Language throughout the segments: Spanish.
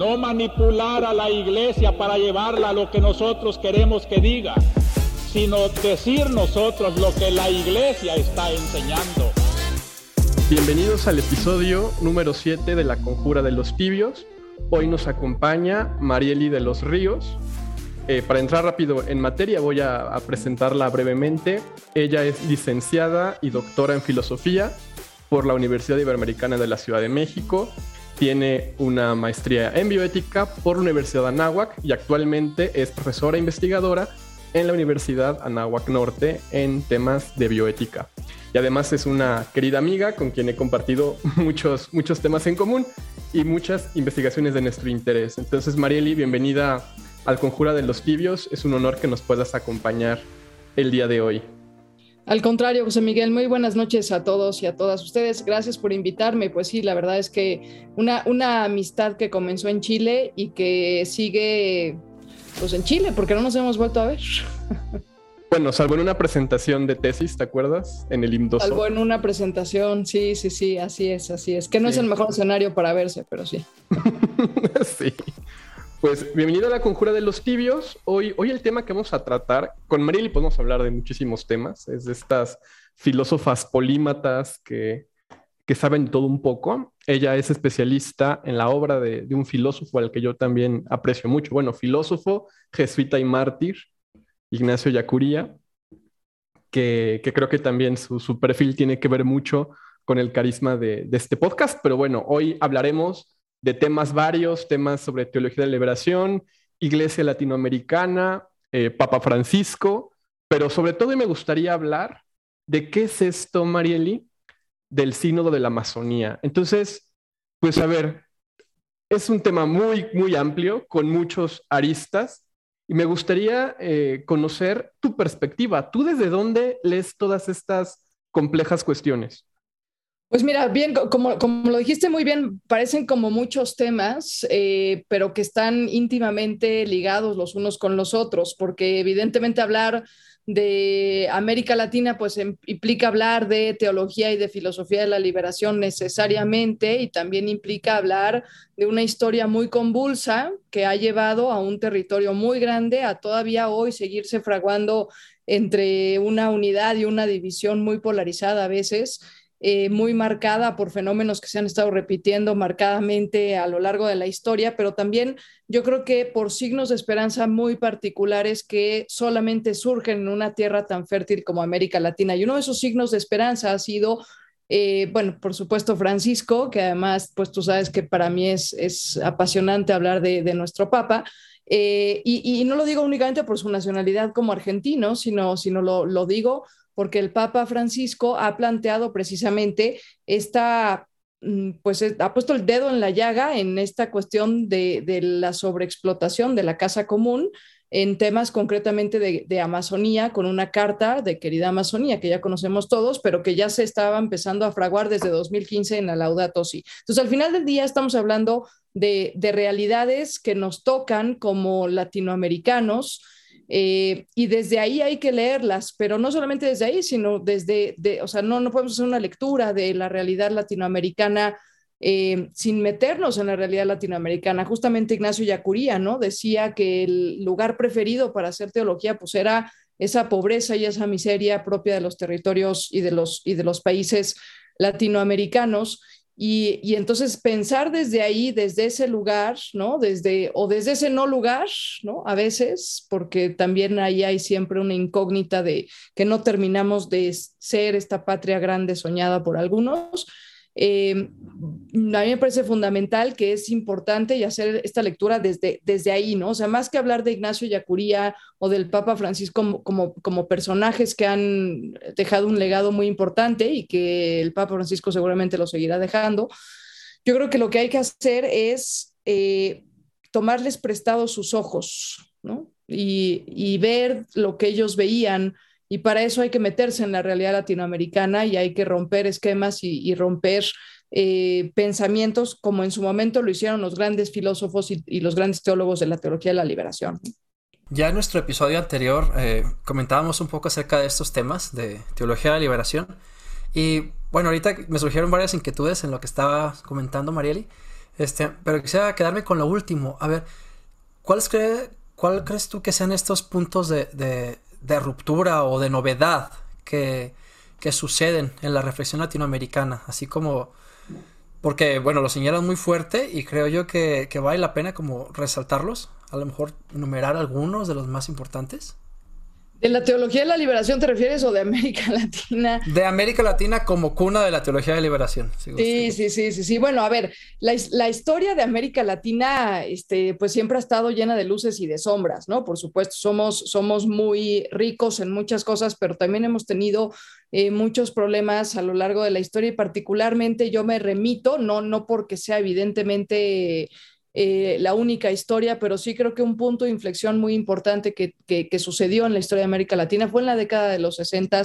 no manipular a la iglesia para llevarla a lo que nosotros queremos que diga, sino decir nosotros lo que la iglesia está enseñando. Bienvenidos al episodio número 7 de La Conjura de los Tibios. Hoy nos acompaña Marieli de los Ríos. Eh, para entrar rápido en materia, voy a presentarla brevemente. Ella es licenciada y doctora en filosofía por la Universidad Iberoamericana de la Ciudad de México. Tiene una maestría en bioética por la Universidad Anáhuac y actualmente es profesora investigadora en la Universidad Anáhuac Norte en temas de bioética. Y además es una querida amiga con quien he compartido muchos, muchos temas en común y muchas investigaciones de nuestro interés. Entonces, Marieli, bienvenida al Conjura de los Tibios. Es un honor que nos puedas acompañar el día de hoy. Al contrario, José Miguel, muy buenas noches a todos y a todas ustedes. Gracias por invitarme. Pues sí, la verdad es que una, una amistad que comenzó en Chile y que sigue pues en Chile, porque no nos hemos vuelto a ver. Bueno, salvo en una presentación de tesis, ¿te acuerdas? En el IMDOSO. Salvo en una presentación, sí, sí, sí, así es, así es. Que no es el mejor escenario para verse, pero sí. sí. Pues bienvenido a la Conjura de los Tibios. Hoy, hoy el tema que vamos a tratar, con Marily podemos hablar de muchísimos temas, es de estas filósofas polímatas que, que saben todo un poco. Ella es especialista en la obra de, un filósofo al que yo también aprecio mucho. Bueno, filósofo, jesuita y mártir, Ignacio Yacuría, que, que creo que también su, su, perfil tiene que ver mucho con el carisma de, de este podcast. Pero bueno, hoy hablaremos de temas varios, temas sobre teología de la liberación, iglesia latinoamericana, eh, Papa Francisco, pero sobre todo me gustaría hablar de qué es esto, Marieli, del sínodo de la Amazonía. Entonces, pues a ver, es un tema muy, muy amplio, con muchos aristas, y me gustaría eh, conocer tu perspectiva. ¿Tú desde dónde lees todas estas complejas cuestiones? Pues mira, bien, como, como lo dijiste muy bien, parecen como muchos temas, eh, pero que están íntimamente ligados los unos con los otros, porque evidentemente hablar de América Latina pues em, implica hablar de teología y de filosofía de la liberación necesariamente y también implica hablar de una historia muy convulsa que ha llevado a un territorio muy grande a todavía hoy seguirse fraguando entre una unidad y una división muy polarizada a veces eh, muy marcada por fenómenos que se han estado repitiendo marcadamente a lo largo de la historia, pero también yo creo que por signos de esperanza muy particulares que solamente surgen en una tierra tan fértil como América Latina. Y uno de esos signos de esperanza ha sido eh, bueno, por supuesto, Francisco, que además, pues tú sabes que para mí es, es apasionante hablar de, nuestro Papa. Eh, y, no lo digo únicamente por su nacionalidad como argentino, sino, sino lo, lo digo porque el Papa Francisco ha planteado precisamente esta, mm, pues ha puesto el dedo en la llaga en esta cuestión de, la sobreexplotación de la casa común en temas concretamente de, Amazonía, con una carta de querida Amazonía que ya conocemos todos, pero que ya se estaba empezando a fraguar desde 2015 en la Laudato Si. Entonces, al final del día estamos hablando de, de realidades que nos tocan como latinoamericanos, eh, y desde ahí hay que leerlas, pero no solamente desde ahí, sino desde, o sea, no, no podemos hacer una lectura de la realidad latinoamericana eh, sin meternos en la realidad latinoamericana. Justamente Ignacio Yacuría, ¿no? Decía que el lugar preferido para hacer teología, pues era esa pobreza y esa miseria propia de los territorios y de los, y de los países latinoamericanos. Y, entonces pensar desde ahí, desde ese lugar, ¿no? Desde, o desde ese no lugar, ¿no? A veces, porque también ahí hay siempre una incógnita de que no terminamos de ser esta patria grande soñada por algunos, eh, a mí me parece fundamental que es importante y hacer esta lectura desde, desde ahí, ¿no? O sea, más que hablar de Ignacio Yacuría o del Papa Francisco como, como, personajes que han dejado un legado muy importante y que el Papa Francisco seguramente lo seguirá dejando, yo creo que lo que hay que hacer es eh, tomarles prestados sus ojos, ¿no? Y, y ver lo que ellos veían y para eso hay que meterse en la realidad latinoamericana y hay que romper esquemas y, romper eh, pensamientos como en su momento lo hicieron los grandes filósofos y, los grandes teólogos de la teología de la liberación. Ya en nuestro episodio anterior eh, comentábamos un poco acerca de estos temas de teología de la liberación y bueno, ahorita me surgieron varias inquietudes en lo que estaba comentando Marieli. Este, pero quisiera quedarme con lo último. A ver, ¿cuál, cuál crees tú que sean estos puntos de, ruptura o de novedad que, que, suceden en la reflexión latinoamericana? Así como, porque, bueno, lo señalan muy fuerte y creo yo que, que vale la pena como resaltarlos, a lo mejor enumerar algunos de los más importantes. ¿De la teología de la liberación te refieres o de América Latina? De América Latina como cuna de la teología de liberación. Sí, sí, sí, sí, sí. Bueno, a ver, la, historia de América Latina, este, pues siempre ha estado llena de luces y de sombras, ¿no? Por supuesto, somos, somos muy ricos en muchas cosas, pero también hemos tenido eh, muchos problemas a lo largo de la historia y particularmente yo me remito, no, no porque sea evidentemente eh, la única historia, pero sí creo que un punto de inflexión muy importante que, sucedió en la historia de América Latina fue en la década de los 60,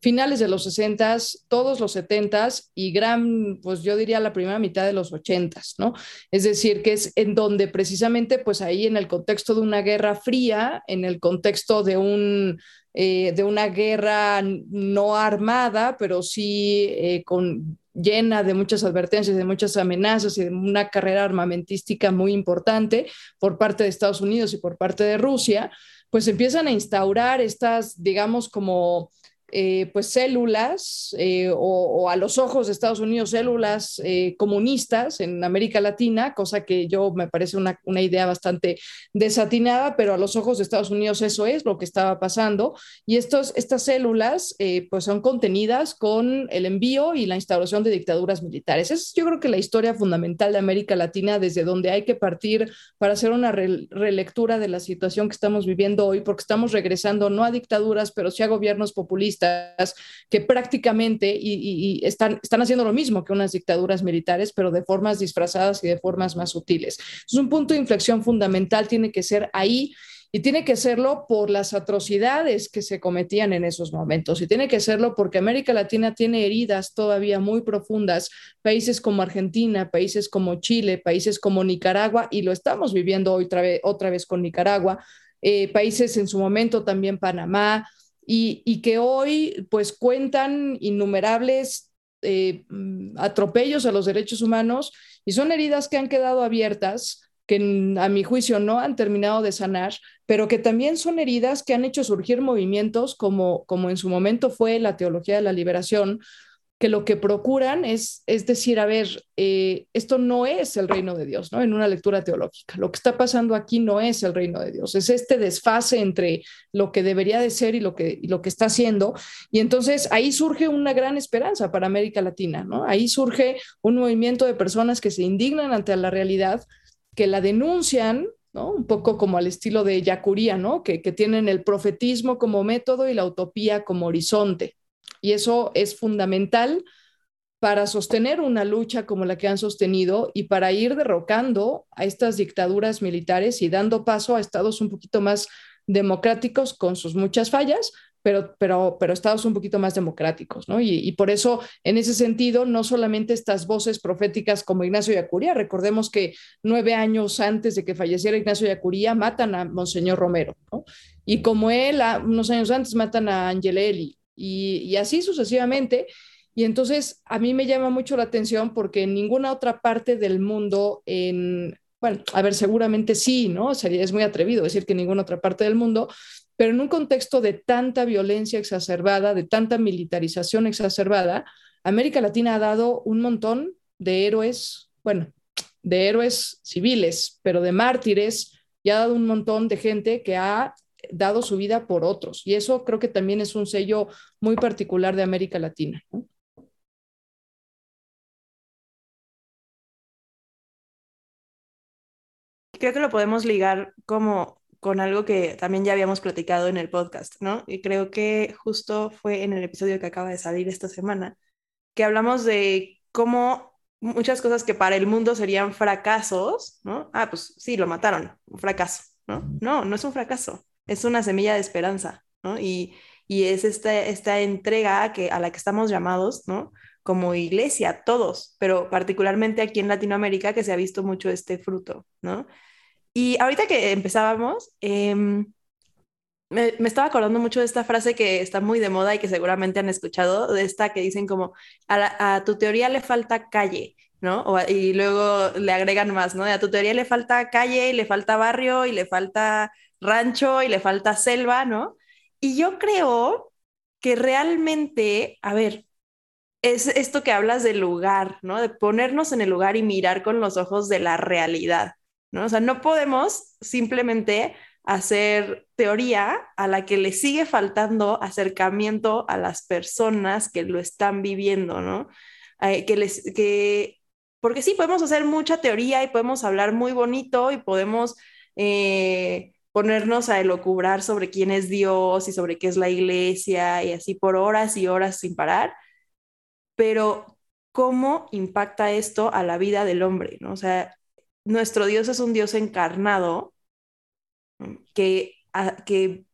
finales de los 60, todos los 70 y gran, pues yo diría la primera mitad de los 80, ¿no? Es decir, que es en donde precisamente, pues ahí en el contexto de una guerra fría, en el contexto de un eh, de una guerra no armada, pero sí eh, con llena de muchas advertencias, de muchas amenazas y de una carrera armamentística muy importante por parte de Estados Unidos y por parte de Rusia, pues empiezan a instaurar estas, digamos, como eh, pues células eh, o, a los ojos de Estados Unidos células eh, comunistas en América Latina, cosa que yo me parece una, una, idea bastante desatinada, pero a los ojos de Estados Unidos eso es lo que estaba pasando. Y estos, estas células pues son contenidas con el envío y la instauración de dictaduras militares. Esa es yo creo que la historia fundamental de América Latina, desde donde hay que partir para hacer una relectura de la situación que estamos viviendo hoy, porque estamos regresando no a dictaduras, pero sí a gobiernos populistas que prácticamente y, están, están haciendo lo mismo que unas dictaduras militares, pero de formas disfrazadas y de formas más sutiles. Es un punto de inflexión fundamental, tiene que ser ahí y tiene que serlo por las atrocidades que se cometían en esos momentos y tiene que serlo porque América Latina tiene heridas todavía muy profundas, países como Argentina, países como Chile, países como Nicaragua y lo estamos viviendo hoy otra vez, otra vez con Nicaragua, eh, países en su momento también Panamá, y, que hoy pues cuentan innumerables eh, mm, atropellos a los derechos humanos y son heridas que han quedado abiertas que a mi juicio no han terminado de sanar, pero que también son heridas que han hecho surgir movimientos como, como en su momento fue la teología de la liberación, que lo que procuran es, es decir, a ver, eh, esto no es el reino de Dios, ¿no? En una lectura teológica. Lo que está pasando aquí no es el reino de Dios, es este desfase entre lo que debería de ser y lo que, lo que está haciendo. Y entonces ahí surge una gran esperanza para América Latina, ¿no? Ahí surge un movimiento de personas que se indignan ante la realidad, que la denuncian, ¿no? Un poco como al estilo de Yacuría, ¿no? Que, que tienen el profetismo como método y la utopía como horizonte. Y eso es fundamental para sostener una lucha como la que han sostenido y para ir derrocando a estas dictaduras militares y dando paso a estados un poquito más democráticos con sus muchas fallas, pero, pero, pero estados un poquito más democráticos, ¿no? Y, por eso, en ese sentido, no solamente estas voces proféticas como Ignacio Yacuría, recordemos que nueve años antes de que falleciera Ignacio Yacuría, matan a Monseñor Romero, ¿no? Y como él, unos años antes, matan a Angelelli, y, así sucesivamente. Y entonces a mí me llama mucho la atención porque en ninguna otra parte del mundo, en, bueno, a ver, seguramente sí, ¿no? Sería, es muy atrevido decir que en ninguna otra parte del mundo, pero en un contexto de tanta violencia exacerbada, de tanta militarización exacerbada, América Latina ha dado un montón de héroes, bueno, de héroes civiles, pero de mártires, y ha dado un montón de gente que ha dado su vida por otros. Y eso creo que también es un sello muy particular de América Latina. Creo que lo podemos ligar como con algo que también ya habíamos platicado en el podcast, ¿no? Y creo que justo fue en el episodio que acaba de salir esta semana, que hablamos de cómo muchas cosas que para el mundo serían fracasos, ¿no? Ah, pues sí, lo mataron, un fracaso, ¿no? No, no es un fracaso, es una semilla de esperanza, ¿no? Y, es esta, esta entrega que, a la que estamos llamados, ¿no? Como iglesia, todos, pero particularmente aquí en Latinoamérica que se ha visto mucho este fruto, ¿no? Y ahorita que empezábamos, em, me, estaba acordando mucho de esta frase que está muy de moda y que seguramente han escuchado, de esta que dicen como, a, a tu teoría le falta calle, ¿no? y luego le agregan más, ¿no? A tu teoría le falta calle, y le falta barrio, y le falta rancho, y le falta selva, ¿no? Y yo creo que realmente, a ver, es esto que hablas del lugar, ¿no? De ponernos en el lugar y mirar con los ojos de la realidad, ¿no? O sea, no podemos simplemente hacer teoría a la que le sigue faltando acercamiento a las personas que lo están viviendo, ¿no? Eh, que les, que, porque sí, podemos hacer mucha teoría y podemos hablar muy bonito y podemos eh, ponernos a elocubrar sobre quién es Dios y sobre qué es la iglesia y así por horas y horas sin parar, pero ¿cómo impacta esto a la vida del hombre? ¿no? O sea, nuestro Dios es un Dios encarnado que, que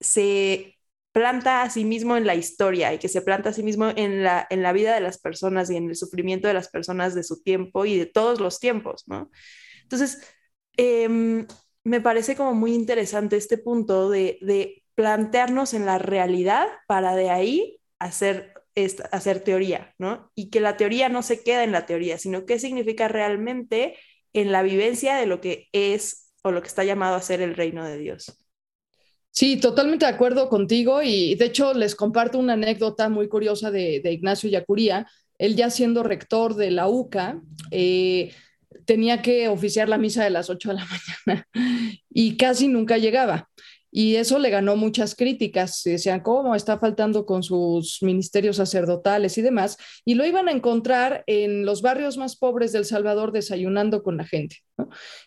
se planta a sí mismo en la historia y que se planta a sí mismo en la, en la vida de las personas y en el sufrimiento de las personas de su tiempo y de todos los tiempos, ¿no? Entonces, em, me parece como muy interesante este punto de, de, plantearnos en la realidad para de ahí hacer, hacer teoría, ¿no? Y que la teoría no se queda en la teoría, sino qué significa realmente en la vivencia de lo que es o lo que está llamado a ser el reino de Dios. Sí, totalmente de acuerdo contigo y de hecho les comparto una anécdota muy curiosa de, Ignacio Yacuría. Él ya siendo rector de la UCA, eh, tenía que oficiar la misa de las 8 de la mañana y casi nunca llegaba. Y eso le ganó muchas críticas. Decían, ¿cómo está faltando con sus ministerios sacerdotales y demás? Y lo iban a encontrar en los barrios más pobres del Salvador desayunando con la gente.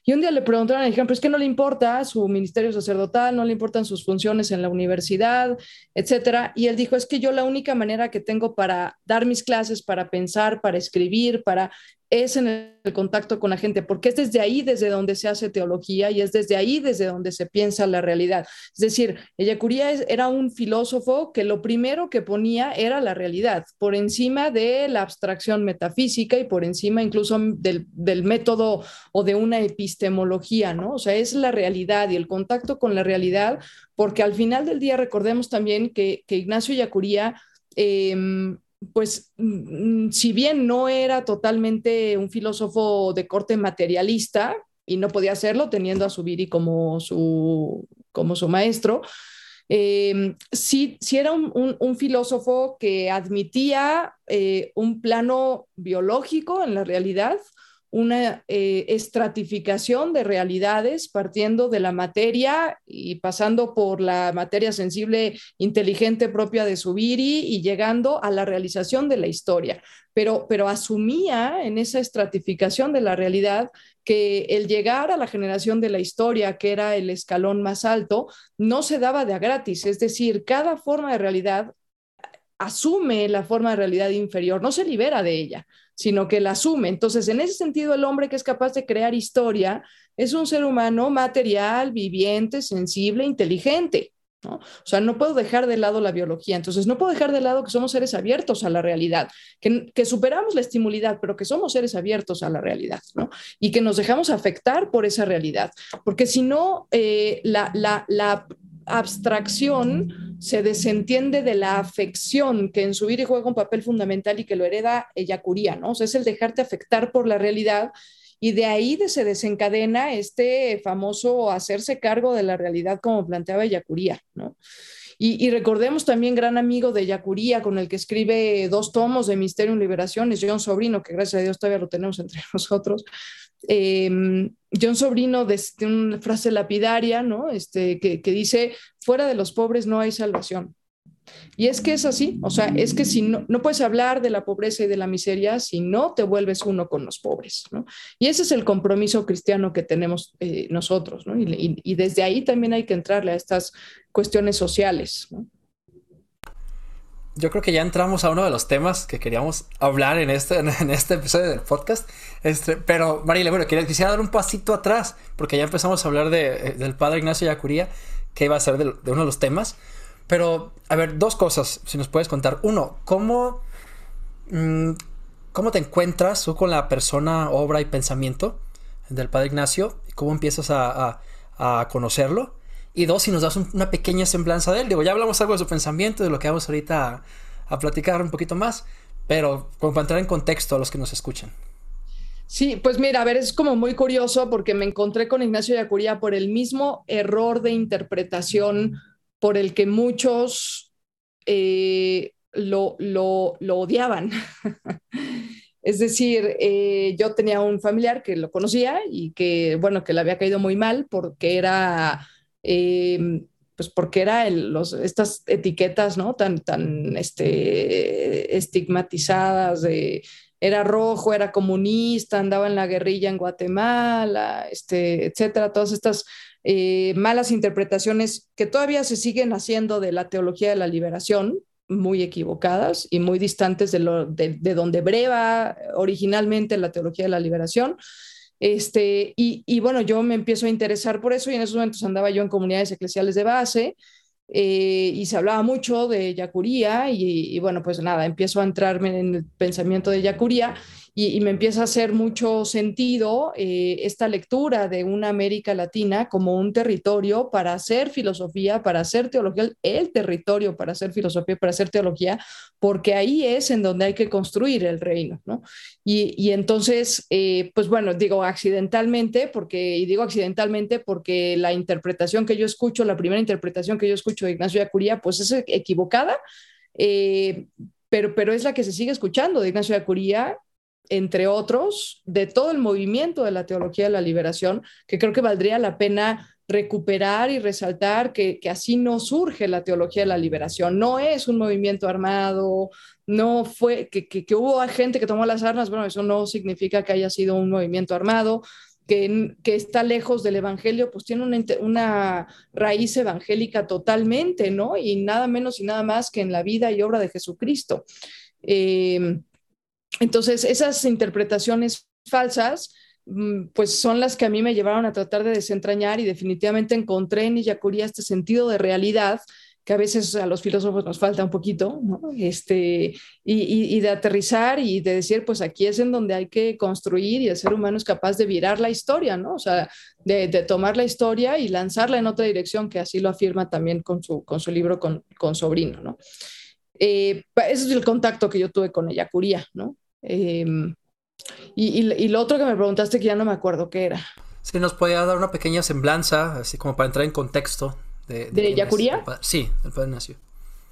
Y un día le preguntaron, le dijeron, pues que no le importa su ministerio sacerdotal, no le importan sus funciones en la universidad, etcétera. Y él dijo, es que yo la única manera que tengo para dar mis clases, para pensar, para escribir, para es en el contacto con la gente, porque es desde ahí desde donde se hace teología y es desde ahí desde donde se piensa la realidad. Es decir, Ellacuría era un filósofo que lo primero que ponía era la realidad, por encima de la abstracción metafísica y por encima incluso del, método o de una epistemología, ¿no? O sea, es la realidad y el contacto con la realidad, porque al final del día recordemos también que, Ignacio Ellacuría... Em, pues mm, si bien no era totalmente un filósofo de corte materialista, y no podía hacerlo teniendo a Subiri como su, como su maestro, eh, sí, era un, filósofo que admitía eh, un plano biológico en la realidad, una eh, estratificación de realidades partiendo de la materia y pasando por la materia sensible inteligente propia de Subiri y llegando a la realización de la historia. Pero, pero asumía en esa estratificación de la realidad que el llegar a la generación de la historia, que era el escalón más alto, no se daba de a gratis. Es decir, cada forma de realidad asume la forma de realidad inferior, no se libera de ella sino que la asume. Entonces, en ese sentido, el hombre que es capaz de crear historia es un ser humano material, viviente, sensible, inteligente. ¿no? O sea, no puedo dejar de lado la biología, entonces no puedo dejar de lado que somos seres abiertos a la realidad, que, que superamos la estimulidad, pero que somos seres abiertos a la realidad, ¿no? Y que nos dejamos afectar por esa realidad, porque si no, eh, la, la, la abstracción se desentiende de la afección que en su vida juega un papel fundamental y que lo hereda Ellacuría, ¿no? O sea, es el dejarte afectar por la realidad y de ahí se desencadena este famoso hacerse cargo de la realidad como planteaba Ellacuría, ¿no? Y, recordemos también gran amigo de Yacuría, con el que escribe dos tomos de Misterio y Liberación, es John Sobrino, que gracias a Dios todavía lo tenemos entre nosotros. Em, John Sobrino, de, una frase lapidaria, ¿no? Este, que dice, fuera de los pobres no hay salvación. Y es que es así, o sea, es que si no, no puedes hablar de la pobreza y de la miseria si no te vuelves uno con los pobres, ¿no? Y ese es el compromiso cristiano que tenemos eh, nosotros, ¿no? Y, y, desde ahí también hay que entrarle a estas cuestiones sociales, ¿no? Yo creo que ya entramos a uno de los temas que queríamos hablar en este, en este episodio del podcast. Este, pero, María, bueno, quisiera dar un pasito atrás, porque ya empezamos a habría de, eh, del padre Ignacio Yacuría, que iba a ser de, de uno de los temas. Pero, a ver, dos cosas, si nos puedes contar. Uno, ¿cómo, mm, cómo te encuentras tú con la persona, obra y pensamiento del Padre Ignacio? ¿Cómo empiezas a, conocerlo? Y dos, si nos das una pequeña semblanza de él. Digo, ya hablamos algo de su pensamiento, de lo que vamos ahorita a, platicar un poquito más, pero como para entrar en contexto a los que nos escuchan. Sí, pues mira, a ver, es como muy curioso porque me encontré con Ignacio Yacuría por el mismo error de interpretación por el que muchos eh, lo, lo, lo, odiaban. es decir, eh, yo tenía un familiar que lo conocía y que, bueno, que le había caído muy mal porque era... Eh, pues porque era los, estas etiquetas, ¿no? Tan, tan este, estigmatizadas era rojo, era comunista, andaba en la guerrilla en Guatemala, este, etcétera, todas estas eh, malas interpretaciones que todavía se siguen haciendo de la teología de la liberación, muy equivocadas y muy distantes de, donde breva originalmente la teología de la liberación. Este, y, y, bueno, yo me empiezo a interesar por eso y en esos momentos andaba yo en comunidades eclesiales de base eh, y se hablaba mucho de Yacuría y, y, bueno, pues nada, empiezo a entrarme en el pensamiento de Yacuría y, me empieza a hacer mucho sentido eh, esta lectura de una América Latina como un territorio para hacer filosofía, para hacer teología, el territorio para hacer filosofía, para hacer teología, porque ahí es en donde hay que construir el reino, ¿no? Y, entonces, eh, pues bueno, digo accidentalmente, porque, y digo accidentalmente porque la interpretación que yo escucho, la primera interpretación que yo escucho de Ignacio Yacuría, pues es equivocada. Eh, pero, pero es la que se sigue escuchando de Ignacio de Acuría entre otros, de todo el movimiento de la teología de la liberación, que creo que valdría la pena recuperar y resaltar que, así no surge la teología de la liberación. No es un movimiento armado, no fue que, que, hubo gente que tomó las armas, bueno, eso no significa que haya sido un movimiento armado. Que, que está lejos del Evangelio, pues tiene una, una, raíz evangélica totalmente, ¿no? Y nada menos y nada más que en la vida y obra de Jesucristo. Eh, entonces, esas interpretaciones falsas, mm, pues son las que a mí me llevaron a tratar de desentrañar y definitivamente encontré en Iyacuría este sentido de realidad que a veces a los filósofos nos falta un poquito. Este, y, de aterrizar y de decir, pues aquí es en donde hay que construir y el ser humano es capaz de virar la historia, ¿no? O sea, de, tomar la historia y lanzarla en otra dirección, que así lo afirma también con su, con su libro con, con Sobrino, ¿no? Eh, ese es el contacto que yo tuve con Iyacuría, ¿no? Em, y, lo otro que me preguntaste que ya no me acuerdo qué era. Si nos podía dar una pequeña semblanza, así como para entrar en contexto. ¿De, de, Yacuría? sí, el padre nació.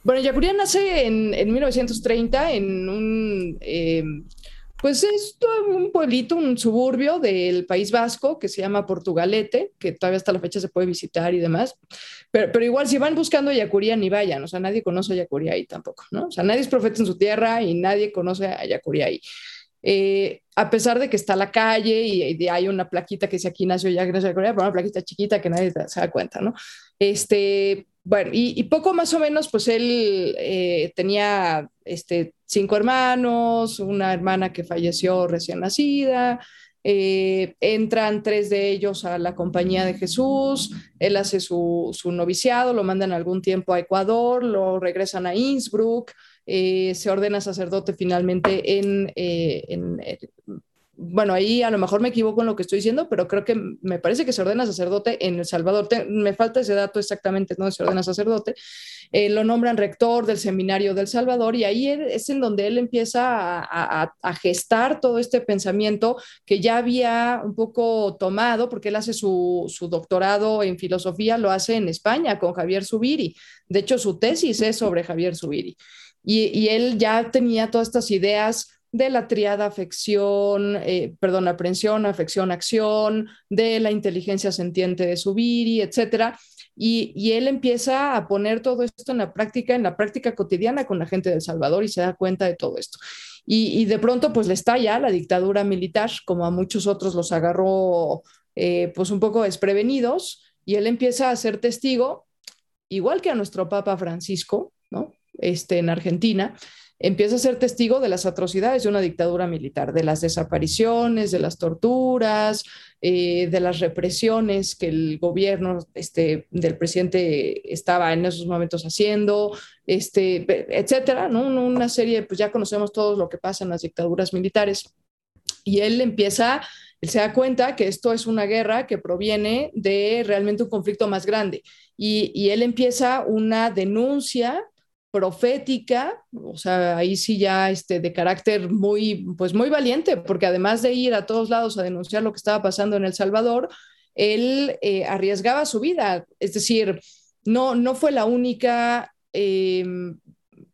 Bueno, Yacuría nace en, en 1930 en un... Em, pues es un pueblito, un suburbio del País Vasco que se llama Portugalete, que todavía hasta la fecha se puede visitar y demás. Pero, igual, si van buscando Yacuría, ni vayan. O sea, nadie conoce a Yacuría ahí tampoco, ¿no? O sea, nadie es profeta en su tierra y nadie conoce a Yacuría ahí. Eh, a pesar de que está la calle y, hay una plaquita que dice aquí nació ya nació Yacuría, pero una plaquita chiquita que nadie se da cuenta, ¿no? Este, bueno, y, poco más o menos, pues él eh, tenía este, cinco hermanos, una hermana que falleció recién nacida, eh, entran tres de ellos a la compañía de Jesús, él hace su, noviciado, lo mandan algún tiempo a Ecuador, lo regresan a Innsbruck, eh, se ordena sacerdote finalmente en, en, bueno, ahí a lo mejor me equivoco en lo que estoy diciendo, pero creo que me parece que se ordena sacerdote en El Salvador. me falta ese dato exactamente, ¿no? Se ordena sacerdote. Eh, lo nombran rector del seminario del Salvador y ahí es en donde él empieza a, gestar todo este pensamiento que ya había un poco tomado, porque él hace su, doctorado en filosofía, lo hace en España con Javier Subiri. De hecho, su tesis es sobre Javier Subiri. Y, y él ya tenía todas estas ideas de la triada afección, eh, perdón, aprensión, afección, acción, de la inteligencia sentiente de Subiri, etcétera. Y, y, él empieza a poner todo esto en la práctica, en la práctica cotidiana con la gente de El Salvador y se da cuenta de todo esto. Y, y de pronto, pues le estalla la dictadura militar, como a muchos otros los agarró, eh, pues un poco desprevenidos, y él empieza a ser testigo, igual que a nuestro Papa Francisco, ¿no? Este, en Argentina, empieza a ser testigo de las atrocidades de una dictadura militar, de las desapariciones, de las torturas, eh, de las represiones que el gobierno este, del presidente estaba en esos momentos haciendo, este, etcétera, ¿no? Una serie, pues ya conocemos todos lo que pasa en las dictaduras militares. Y él empieza, él se da cuenta que esto es una guerra que proviene de realmente un conflicto más grande. Y, y él empieza una denuncia profética, o sea, ahí sí ya este, de carácter muy, pues muy valiente, porque además de ir a todos lados a denunciar lo que estaba pasando en El Salvador, él eh, arriesgaba su vida, es decir, no, no fue la única, em,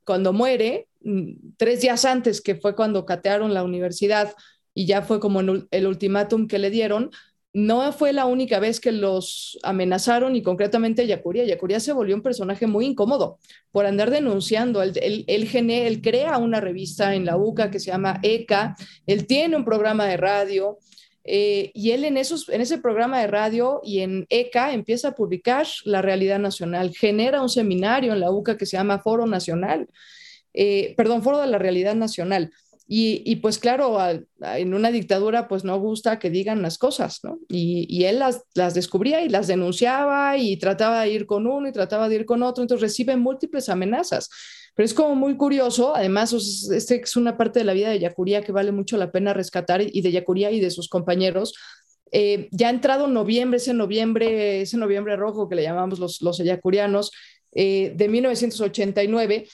cuando muere, mm, tres días antes, que fue cuando catearon la universidad y ya fue como el ultimátum que le dieron, no fue la única vez que los amenazaron y concretamente Yacuría. Yacuría se volvió un personaje muy incómodo por andar denunciando. Él, él, crea una revista en la UCA que se llama ECA, él tiene un programa de radio eh, y él en, esos, en ese programa de radio y en ECA empieza a publicar la realidad nacional, genera un seminario en la UCA que se llama Foro Nacional, eh, perdón, Foro de la Realidad Nacional y, pues claro, en una dictadura pues no gusta que digan las cosas, ¿no? Y, él las, las, descubría y las denunciaba y trataba de ir con uno y trataba de ir con otro, entonces recibe múltiples amenazas. Pero es como muy curioso, además, este es una parte de la vida de Yacuría que vale mucho la pena rescatar y de Yacuría y de sus compañeros. Eh, ya ha entrado noviembre, ese noviembre, ese noviembre rojo que le llamamos los, los yacurianos, eh, de 1989,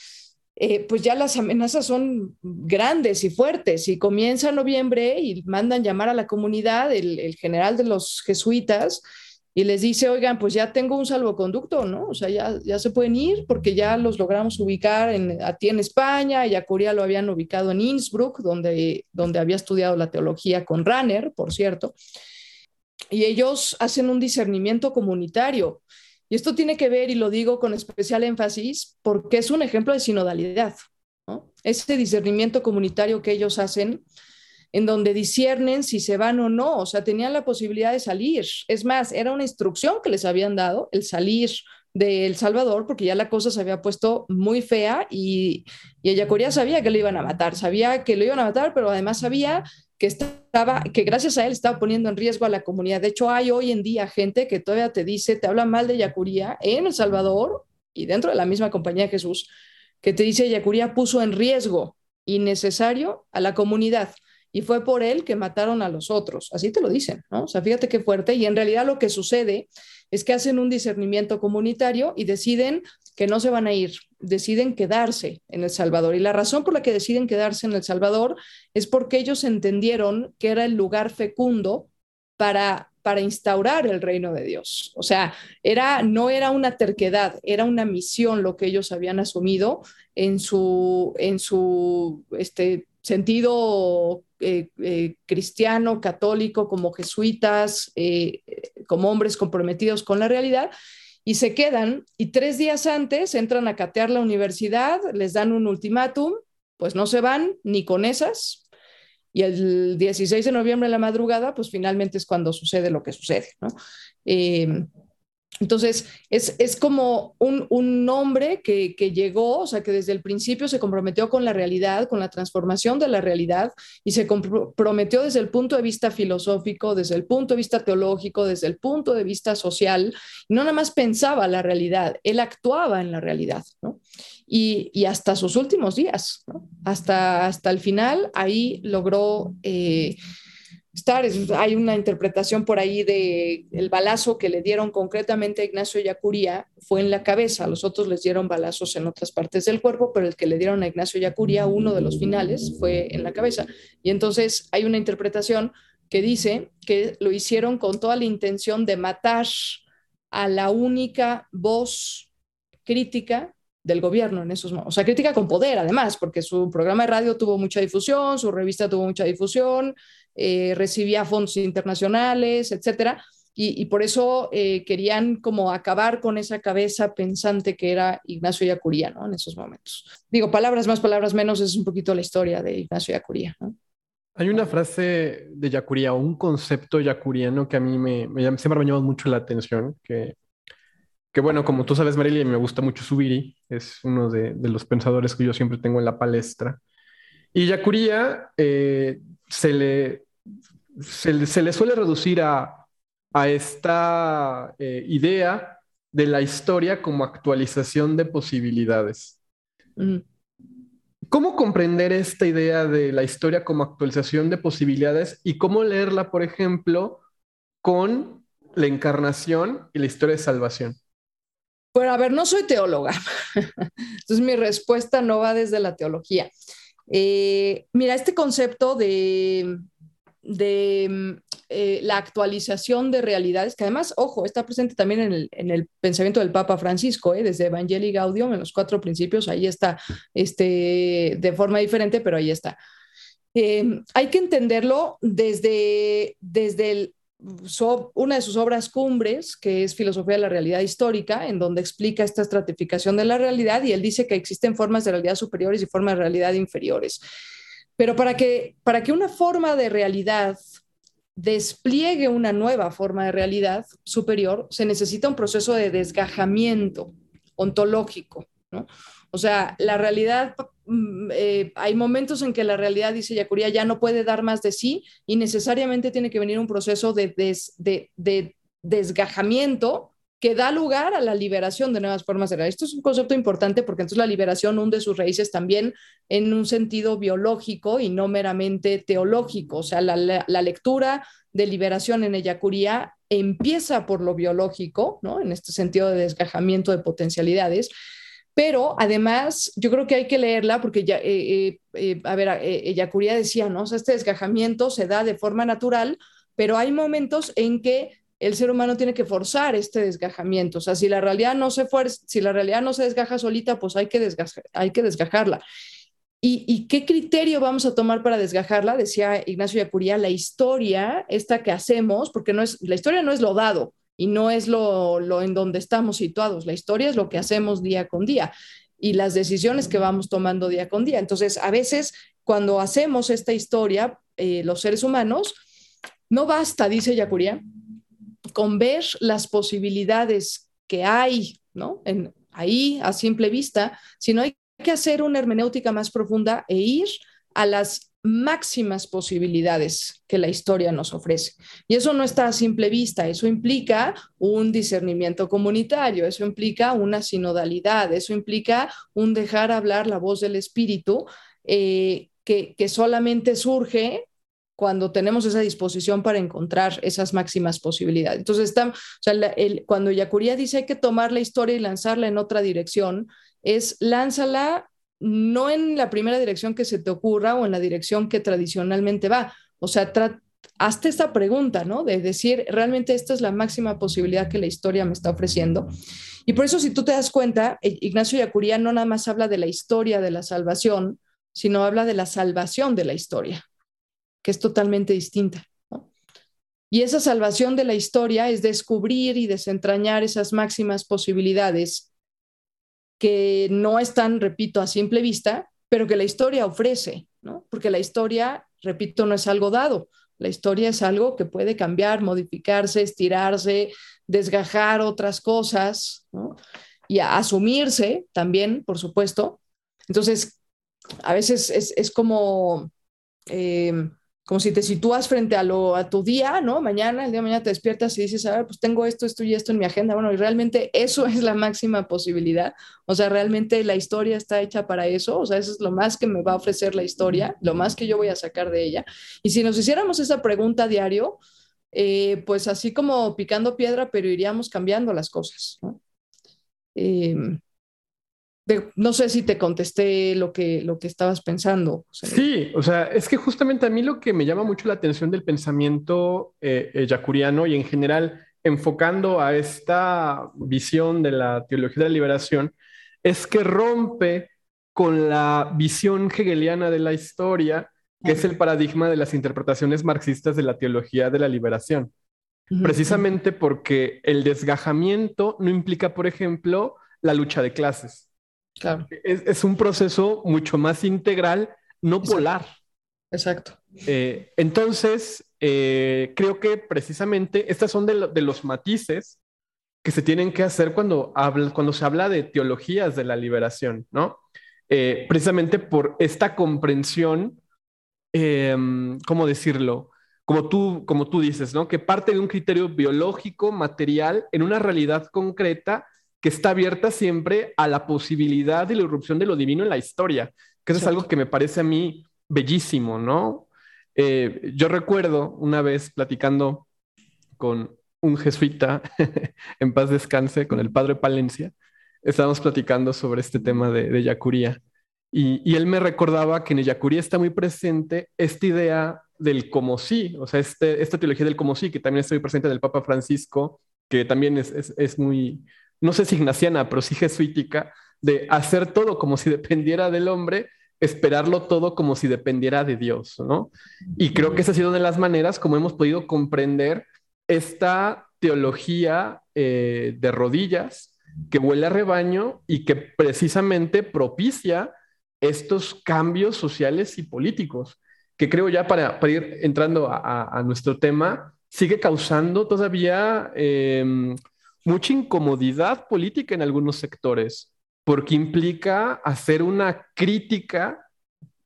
eh, pues ya las amenazas son grandes y fuertes y comienza noviembre y mandan llamar a la comunidad, el, general de los jesuitas, y les dice, oigan, pues ya tengo un salvoconducto, ¿no? O sea, ya, ya se pueden ir porque ya los logramos ubicar en, a ti en España, y a Corea lo habían ubicado en Innsbruck, donde, donde había estudiado la teología con Ranner, por cierto. Y ellos hacen un discernimiento comunitario y esto tiene que ver, y lo digo con especial énfasis, porque es un ejemplo de sinodalidad. Ese discernimiento comunitario que ellos hacen, en donde disciernen si se van o no, o sea, tenían la posibilidad de salir. Es más, era una instrucción que les habían dado, el salir de El Salvador, porque ya la cosa se había puesto muy fea y, y Ayacuría sabía que lo iban a matar, sabía que lo iban a matar, pero además sabía que estaba, que gracias a él estaba poniendo en riesgo a la comunidad. De hecho, hay hoy en día gente que todavía te dice, te habla mal de Yacuría en El Salvador y dentro de la misma compañía de Jesús, que te dice Yacuría puso en riesgo innecesario a la comunidad y fue por él que mataron a los otros. Así te lo dicen, ¿no? O sea, fíjate qué fuerte. Y en realidad lo que sucede es que hacen un discernimiento comunitario y deciden que no se van a ir, deciden quedarse en El Salvador. Y la razón por la que deciden quedarse en El Salvador es porque ellos entendieron que era el lugar fecundo para para instaurar el reino de Dios. O sea, era, no era una terquedad, era una misión lo que ellos habían asumido en su, en su este, sentido eh, eh, cristiano, católico, como jesuitas, eh, como hombres comprometidos con la realidad, y se quedan y tres días antes entran a catear la universidad, les dan un ultimátum, pues no se van ni con esas. Y el 16 de noviembre en la madrugada, pues finalmente es cuando sucede lo que sucede. ¿no? Entonces, es, como un, un nombre que, llegó, o sea, que desde el principio se comprometió con la realidad, con la transformación de la realidad, y se comprometió desde el punto de vista filosófico, desde el punto de vista teológico, desde el punto de vista social, no nada más pensaba la realidad, él actuaba en la realidad, ¿no? Y, hasta sus últimos días, ¿no? hasta, hasta el final, ahí logró... Eh, hay una interpretación por ahí de el balazo que le dieron concretamente a Ignacio Yacuría fue en la cabeza, los otros les dieron balazos en otras partes del cuerpo, pero el que le dieron a Ignacio Yacuría, uno de los finales, fue en la cabeza. Y entonces hay una interpretación que dice que lo hicieron con toda la intención de matar a la única voz crítica del gobierno en esos momentos. O sea, crítica con poder, además, porque su programa de radio tuvo mucha difusión, su revista tuvo mucha difusión, eh, recibía fondos internacionales, etcétera. Y, por eso eh, querían como acabar con esa cabeza pensante que era Ignacio Yacuría, ¿no? En esos momentos. Digo, palabras más, palabras menos, es un poquito la historia de Ignacio Yacuría, ¿no? Hay una frase de Yacuría, un concepto yacuriano que a mí me, me siempre me ha llamado mucho la atención, que, que bueno, como tú sabes, Marilia, me gusta mucho Subiri, es uno de, de, los pensadores que yo siempre tengo en la palestra. Y Yacuría eh, se le se, le suele reducir a, esta eh, idea de la historia como actualización de posibilidades. Mm. ¿Cómo comprender esta idea de la historia como actualización de posibilidades y cómo leerla, por ejemplo, con la encarnación y la historia de salvación? Bueno, a ver, no soy teóloga, entonces mi respuesta no va desde la teología. Eh, mira, este concepto de, de eh, la actualización de realidades, que además, ojo, está presente también en el, pensamiento del Papa Francisco, ¿eh? desde Evangelii Gaudium, en los cuatro principios, ahí está, este, de forma diferente, pero ahí está. hay que entenderlo desde, desde el, una de sus obras cumbres, que es Filosofía de la Realidad Histórica, en donde explica esta estratificación de la realidad y él dice que existen formas de realidad superiores y formas de realidad inferiores. Pero para que, para que una forma de realidad despliegue una nueva forma de realidad superior, se necesita un proceso de desgajamiento ontológico. ¿no? O sea, la realidad, mm, eh, hay momentos en que la realidad, dice Yacuría, ya no puede dar más de sí y necesariamente tiene que venir un proceso de, de, desgajamiento que da lugar a la liberación de nuevas formas de realidad. Esto es un concepto importante porque entonces la liberación hunde sus raíces también en un sentido biológico y no meramente teológico. O sea, la, lectura de liberación en Eyacuría empieza por lo biológico, ¿no? En este sentido de desgajamiento de potencialidades, pero además yo creo que hay que leerla porque ya, eh, eh, eh, a ver, Eyacuría decía, ¿no? O sea, este desgajamiento se da de forma natural, pero hay momentos en que el ser humano tiene que forzar este desgajamiento. O sea, si la realidad no se si la realidad no se desgaja solita, pues hay que, desgajarla. ¿Y, ¿Y, qué criterio vamos a tomar para desgajarla? Decía Ignacio Yacuría, la historia, esta que hacemos, porque no es, la historia no es lo dado, y no es lo, lo en donde estamos situados. La historia es lo que hacemos día con día y las decisiones que vamos tomando día con día. Entonces, a veces cuando hacemos esta historia, eh, los seres humanos, no basta, dice Yacuría, con ver las posibilidades que hay, ¿no? En, ahí a simple vista, sino hay que hacer una hermenéutica más profunda e ir a las máximas posibilidades que la historia nos ofrece. Y eso no está a simple vista, eso implica un discernimiento comunitario, eso implica una sinodalidad, eso implica un dejar hablar la voz del espíritu eh, que, solamente surge cuando tenemos esa disposición para encontrar esas máximas posibilidades. Entonces, está, cuando Yacuría dice hay que tomar la historia y lanzarla en otra dirección, es lánzala no en la primera dirección que se te ocurra o en la dirección que tradicionalmente va. O sea, hazte esta pregunta, ¿no? De decir, realmente esta es la máxima posibilidad que la historia me está ofreciendo. Y por eso, si tú te das cuenta, e-, Ignacio Yacuría no nada más habla de la historia de la salvación, sino habla de la salvación de la historia, que es totalmente distinta. Y esa salvación de la historia es descubrir y desentrañar esas máximas posibilidades que no están, repito, a simple vista, pero que la historia ofrece, ¿no? Porque la historia, repito, no es algo dado. La historia es algo que puede cambiar, modificarse, estirarse, desgajar otras cosas, ¿no? Y asumirse también, por supuesto. Entonces, a veces es, como... Eh, como si te sitúas frente a, lo, a tu día, ¿no? Mañana, el día de mañana te despiertas y dices, a ver, pues tengo esto, esto y esto en mi agenda. Bueno, y realmente eso es la máxima posibilidad. O sea, realmente la historia está hecha para eso. O sea, eso es lo más que me va a ofrecer la historia, lo más que yo voy a sacar de ella. Y si nos hiciéramos esa pregunta a diario, eh, pues así como picando piedra, pero iríamos cambiando las cosas. ¿no? Eh, no sé si te contesté lo que, lo que estabas pensando. Sí, o sea, es que justamente a mí lo que me llama mucho la atención del pensamiento eh, eh, yacuriano y en general enfocando a esta visión de la teología de la liberación es que rompe con la visión hegeliana de la historia, que es el paradigma de las interpretaciones marxistas de la teología de la liberación. Precisamente porque el desgajamiento no implica, por ejemplo, la lucha de clases es, un proceso mucho más integral, no polar. Exacto. Eh, entonces, eh, creo que precisamente estas son de, los matices que se tienen que hacer cuando, cuando se habla de teologías de la liberación, ¿no? Eh, precisamente por esta comprensión, em, ¿cómo decirlo? Como tú, como tú dices, ¿no? Que parte de un criterio biológico, material, en una realidad concreta que está abierta siempre a la posibilidad de la irrupción de lo divino en la historia, que eso es algo que me parece a mí bellísimo, ¿no? Eh, yo recuerdo una vez platicando con un jesuita, en paz descanse, con el padre Palencia, estábamos platicando sobre este tema de, de Yacuría. Y, él me recordaba que en Yacuría está muy presente esta idea del como sí, o sea, este, esta teología del como sí, que también está muy presente en el Papa Francisco, que también es, es, es muy, no sé si ignaciana, pero sí jesuítica, de hacer todo como si dependiera del hombre, esperarlo todo como si dependiera de Dios, ¿no? Y creo que esa ha sido una de las maneras como hemos podido comprender esta teología eh, de rodillas que huele a rebaño y que precisamente propicia estos cambios sociales y políticos, que creo ya para, ir entrando a, nuestro tema, sigue causando todavía em, mucha incomodidad política en algunos sectores, porque implica hacer una crítica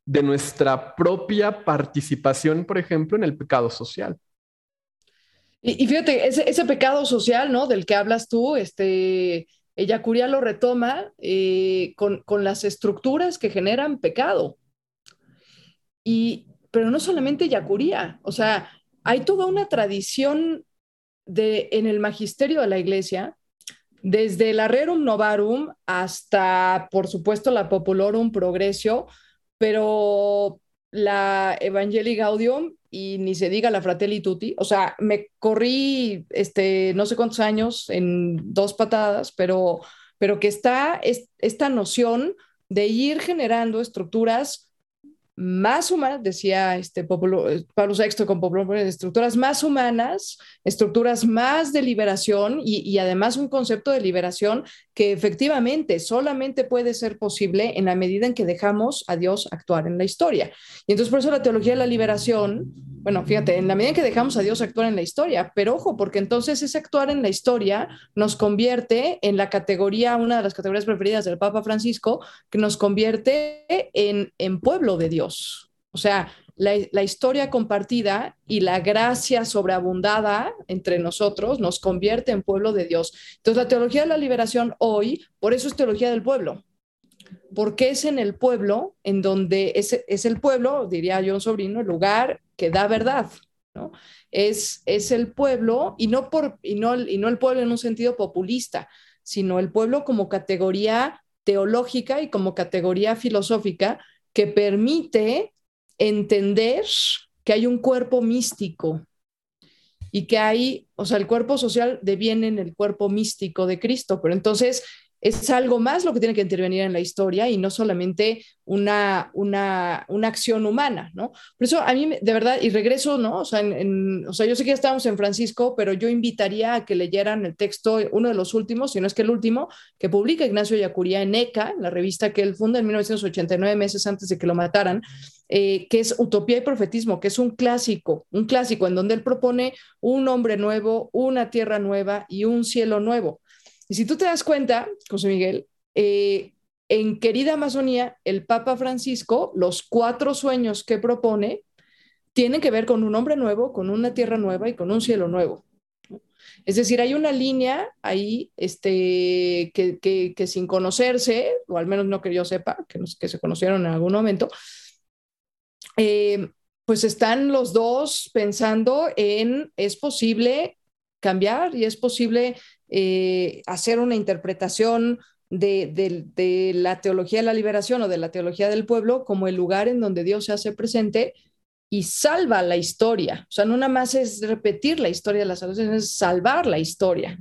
de nuestra propia participación, por ejemplo, en el pecado social. Y, fíjate, ese, pecado social, ¿no? Del que hablas tú, este, Curia lo retoma eh, con, las estructuras que generan pecado. Y, pero no solamente Yacuría, o sea, hay toda una tradición de, en el magisterio de la iglesia, desde el Rerum Novarum hasta, por supuesto, la Populorum Progressio, pero la Evangelii Gaudium y ni se diga la Fratelli Tutti. O sea, me corrí este, no sé cuántos años en dos patadas, pero, pero que está esta noción de ir generando estructuras más humanas, decía este Pablo VI con Pablo, estructuras más humanas, estructuras más de liberación y, además un concepto de liberación que efectivamente solamente puede ser posible en la medida en que dejamos a Dios actuar en la historia. Y entonces por eso la teología de la liberación, bueno, fíjate, en la medida en que dejamos a Dios actuar en la historia, pero ojo, porque entonces ese actuar en la historia nos convierte en la categoría, una de las categorías preferidas del Papa Francisco, que nos convierte en, en pueblo de Dios. O sea, la, historia compartida y la gracia sobreabundada entre nosotros nos convierte en pueblo de Dios. Entonces, la teología de la liberación hoy, por eso es teología del pueblo, porque es en el pueblo en donde es, es el pueblo, diría John Sobrino, el lugar que da verdad. ¿no? Es, es el pueblo y no, por, y, no, y no el pueblo en un sentido populista, sino el pueblo como categoría teológica y como categoría filosófica que permite entender que hay un cuerpo místico y que hay, o sea, el cuerpo social deviene en el cuerpo místico de Cristo, pero entonces es algo más lo que tiene que intervenir en la historia y no solamente una, una, una acción humana, ¿no? Por eso a mí, de verdad, y regreso, ¿no? O sea, en, o sea, yo sé que ya estamos en Francisco, pero yo invitaría a que leyeran el texto, uno de los últimos, si no es que el último, que publica Ignacio Yacuría en ECA, la revista que él funda en 1989, meses antes de que lo mataran, eh, que es Utopía y Profetismo, que es un clásico, un clásico en donde él propone un hombre nuevo, una tierra nueva y un cielo nuevo. Y si tú te das cuenta, José Miguel, eh, en Querida Amazonía, el Papa Francisco, los cuatro sueños que propone tienen que ver con un hombre nuevo, con una tierra nueva y con un cielo nuevo. Es decir, hay una línea ahí este, que, sin conocerse, o al menos no que yo sepa, que, que se conocieron en algún momento, eh, pues están los dos pensando en es posible cambiar y es posible eh, hacer una interpretación de, la teología de la liberación o de la teología del pueblo como el lugar en donde Dios se hace presente y salva la historia. O sea, no nada más es repetir la historia de la salvación, es salvar la historia.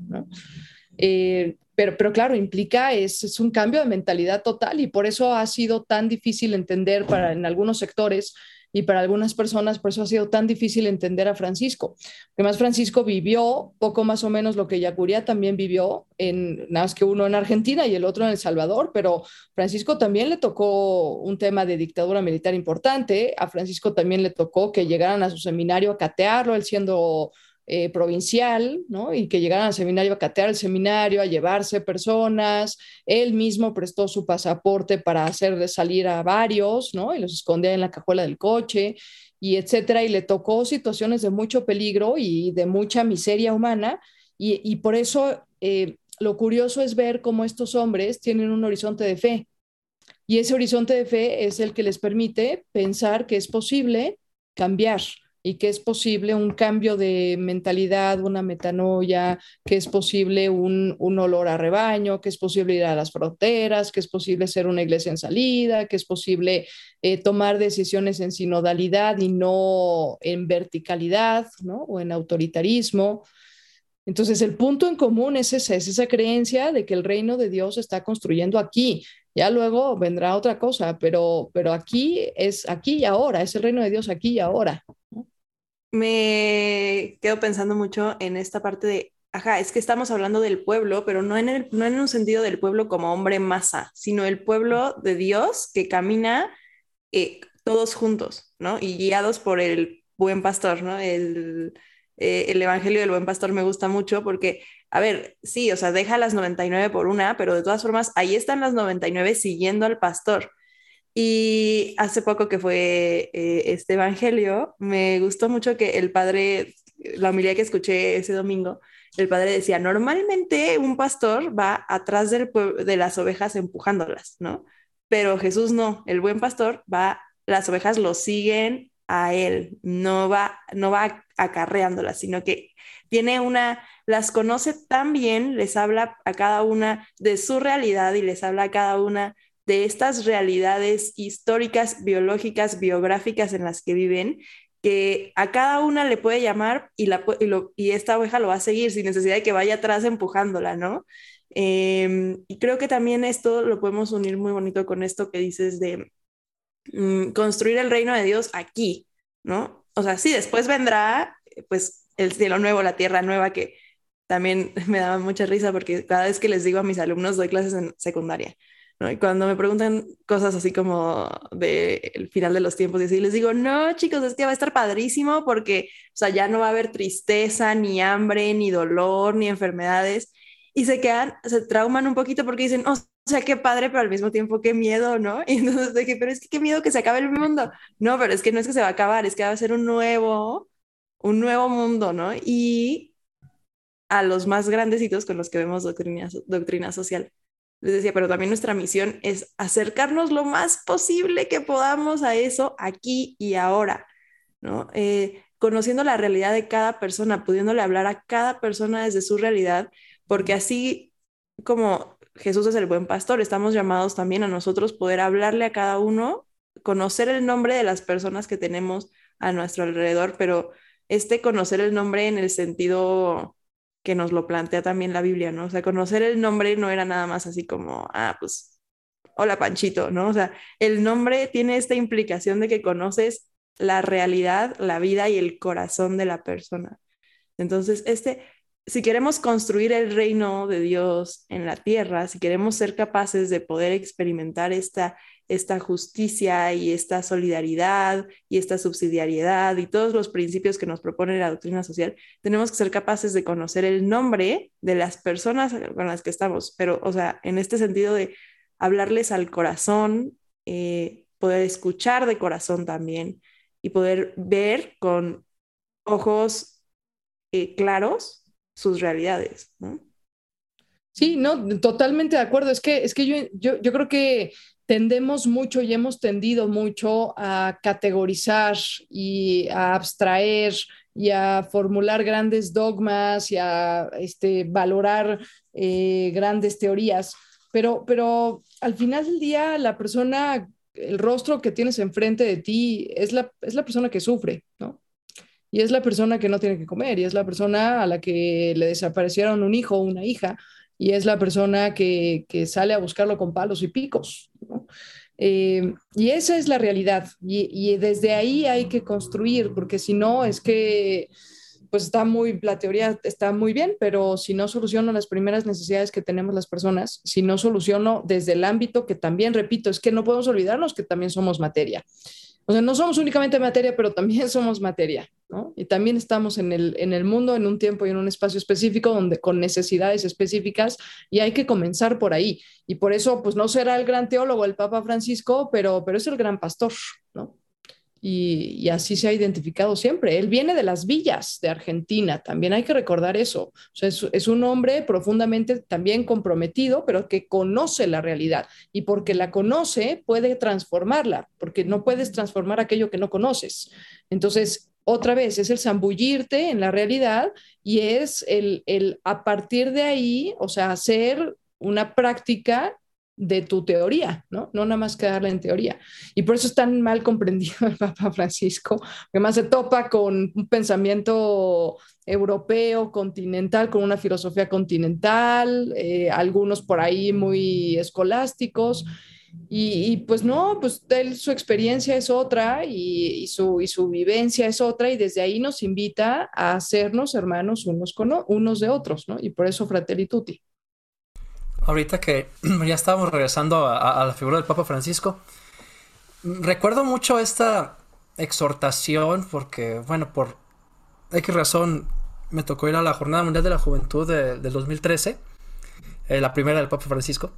Eh, pero, pero claro, implica, es, es, un cambio de mentalidad total y por eso ha sido tan difícil entender para en algunos sectores y para algunas personas por eso ha sido tan difícil entender a Francisco. Porque más Francisco vivió poco más o menos lo que Yacuría también vivió, en, nada más que uno en Argentina y el otro en El Salvador, pero Francisco también le tocó un tema de dictadura militar importante, a Francisco también le tocó que llegaran a su seminario a catearlo, él siendo eh, provincial, ¿no? Y que llegaran al seminario a catear el seminario, a llevarse personas. Él mismo prestó su pasaporte para hacer salir a varios, ¿no? Y los escondía en la cajuela del coche y etcétera. Y le tocó situaciones de mucho peligro y de mucha miseria humana. Y, por eso eh, lo curioso es ver cómo estos hombres tienen un horizonte de fe. Y ese horizonte de fe es el que les permite pensar que es posible cambiar, y que es posible un cambio de mentalidad, una metanoia, que es posible un, olor a rebaño, que es posible ir a las fronteras, que es posible ser una iglesia en salida, que es posible eh, tomar decisiones en sinodalidad y no en verticalidad ¿no? o en autoritarismo. Entonces, el punto en común es esa, es esa creencia de que el reino de Dios está construyendo aquí. Ya luego vendrá otra cosa, pero, pero aquí es aquí y ahora, es el reino de Dios aquí y ahora me quedo pensando mucho en esta parte de, ajá, es que estamos hablando del pueblo, pero no en, el, no en un sentido del pueblo como hombre masa, sino el pueblo de Dios que camina eh, todos juntos, ¿no? Y guiados por el buen pastor, ¿no? El, eh, el Evangelio del buen pastor me gusta mucho porque, a ver, sí, o sea, deja las 99 por una, pero de todas formas, ahí están las 99 siguiendo al pastor. Y hace poco que fue eh, este Evangelio, me gustó mucho que el padre, la homilía que escuché ese domingo, el padre decía, normalmente un pastor va atrás del de las ovejas empujándolas, ¿no? Pero Jesús no, el buen pastor va, las ovejas lo siguen a él, no va, no va acarreándolas, sino que tiene una, las conoce tan bien, les habla a cada una de su realidad y les habla a cada una de estas realidades históricas, biológicas, biográficas en las que viven, que a cada una le puede llamar y, esta oveja lo va a seguir sin necesidad de que vaya atrás empujándola, ¿no? Em, y creo que también esto lo podemos unir muy bonito con esto que dices de mm, construir el reino de Dios aquí, ¿no? O sea, sí, después vendrá pues el cielo nuevo, la tierra nueva, que también me daba mucha risa porque cada vez que les digo a mis alumnos doy clases en secundaria y cuando me preguntan cosas así como del final de los tiempos y así, les digo, no, chicos, es que va a estar padrísimo porque, o sea, ya no va a haber tristeza, ni hambre, ni dolor, ni enfermedades. Y se quedan, se trauman un poquito porque dicen, o sea, qué padre, pero al mismo tiempo qué miedo, ¿no? Y entonces dije, pero es que qué miedo que se acabe el mundo. No, pero es que no es que se va a acabar, es que va a ser un nuevo, un nuevo mundo, ¿no? Y a los más grandecitos con los que vemos doctrina, doctrina social les decía, pero también nuestra misión es acercarnos lo más posible que podamos a eso aquí y ahora, ¿no? Eh, conociendo la realidad de cada persona, pudiéndole hablar a cada persona desde su realidad, porque así como Jesús es el buen pastor, estamos llamados también a nosotros poder hablarle a cada uno, conocer el nombre de las personas que tenemos a nuestro alrededor, pero este conocer el nombre en el sentido que nos lo plantea también la Biblia, ¿no? O sea, conocer el nombre no era nada más así como, ah, pues, hola Panchito, ¿no? O sea, el nombre tiene esta implicación de que conoces la realidad, la vida y el corazón de la persona. Entonces, este, si queremos construir el reino de Dios en la tierra, si queremos ser capaces de poder experimentar esta esta justicia y esta solidaridad y esta subsidiariedad y todos los principios que nos propone la doctrina social, tenemos que ser capaces de conocer el nombre de las personas con las que estamos, pero, o sea, en este sentido de hablarles al corazón, eh, poder escuchar de corazón también y poder ver con ojos eh, claros sus realidades. Sí, no, totalmente de acuerdo. Es que, es que yo, yo, yo creo que tendemos mucho y hemos tendido mucho a categorizar y a abstraer y a formular grandes dogmas y a este, valorar eh, grandes teorías. Pero, pero al final del día, la persona, el rostro que tienes enfrente de ti es la, es la persona que sufre, ¿no? Y es la persona que no tiene que comer, y es la persona a la que le desaparecieron un hijo o una hija, y es la persona que, sale a buscarlo con palos y picos. Eh, y esa es la realidad. Y, desde ahí hay que construir, porque si no, es que, pues está muy, la teoría está muy bien, pero si no soluciono las primeras necesidades que tenemos las personas, si no soluciono desde el ámbito que también, repito, es que no podemos olvidarnos que también somos materia. O sea, no somos únicamente materia, pero también somos materia, Y también estamos en el, en el mundo, en un tiempo y en un espacio específico, donde con necesidades específicas, y hay que comenzar por ahí. Y por eso, pues no será el gran teólogo, el Papa Francisco, pero, pero es el gran pastor, ¿no? y, así se ha identificado siempre. Él viene de las villas de Argentina, también hay que recordar eso. es, un hombre profundamente también comprometido, pero que conoce la realidad y porque la conoce puede transformarla, porque no puedes transformar aquello que no conoces. Entonces, otra vez, es el zambullirte en la realidad y es el, el a partir de ahí, o sea, hacer una práctica de tu teoría, ¿no? No nada más quedarla en teoría. Y por eso es tan mal comprendido el Papa Francisco, que más se topa con un pensamiento europeo, continental, con una filosofía continental, eh, algunos por ahí muy escolásticos. Y, pues no, pues él, su experiencia es otra y, su, y su vivencia es otra y desde ahí nos invita a hacernos hermanos unos con unos de otros, ¿no? Y por eso Fratelli Tutti. Ahorita que ya estábamos regresando a, la figura del Papa Francisco, recuerdo mucho esta exhortación porque, bueno, por X razón me tocó ir a la Jornada Mundial de la Juventud del 2013, eh, la primera del Papa Francisco,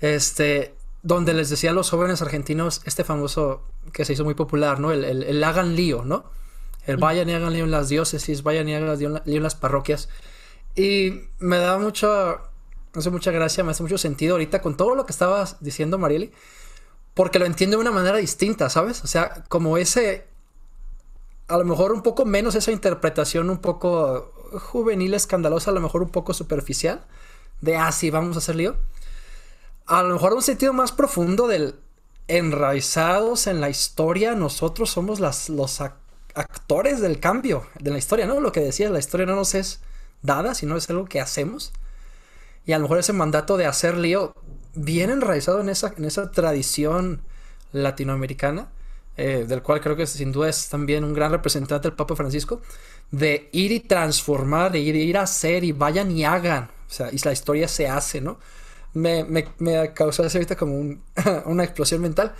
este, donde les decía a los jóvenes argentinos este famoso que se hizo muy popular, ¿no? El, el, hagan lío, ¿no? El vayan y hagan lío en las diócesis, vayan y hagan lío en las parroquias. Y me da mucho, me hace mucha gracia, me hace mucho sentido ahorita con todo lo que estabas diciendo, Marieli, porque lo entiendo de una manera distinta, ¿sabes? O sea, como ese, a lo mejor un poco menos esa interpretación un poco juvenil, escandalosa, a lo mejor un poco superficial, de, ah, sí, vamos a hacer lío. A lo mejor un sentido más profundo del enraizados en la historia, nosotros somos los actores del cambio de la historia, ¿no? Lo que decía, la historia no nos es dada, sino es algo que hacemos. Y a lo mejor ese mandato de hacer lío viene enraizado en esa, en esa tradición latinoamericana, eh, del cual creo que sin duda es también un gran representante el Papa Francisco, de ir y transformar, de ir, ir a hacer y vayan y hagan. O sea, y la historia se hace, ¿no? Me, me, me causó ahorita como una explosión mental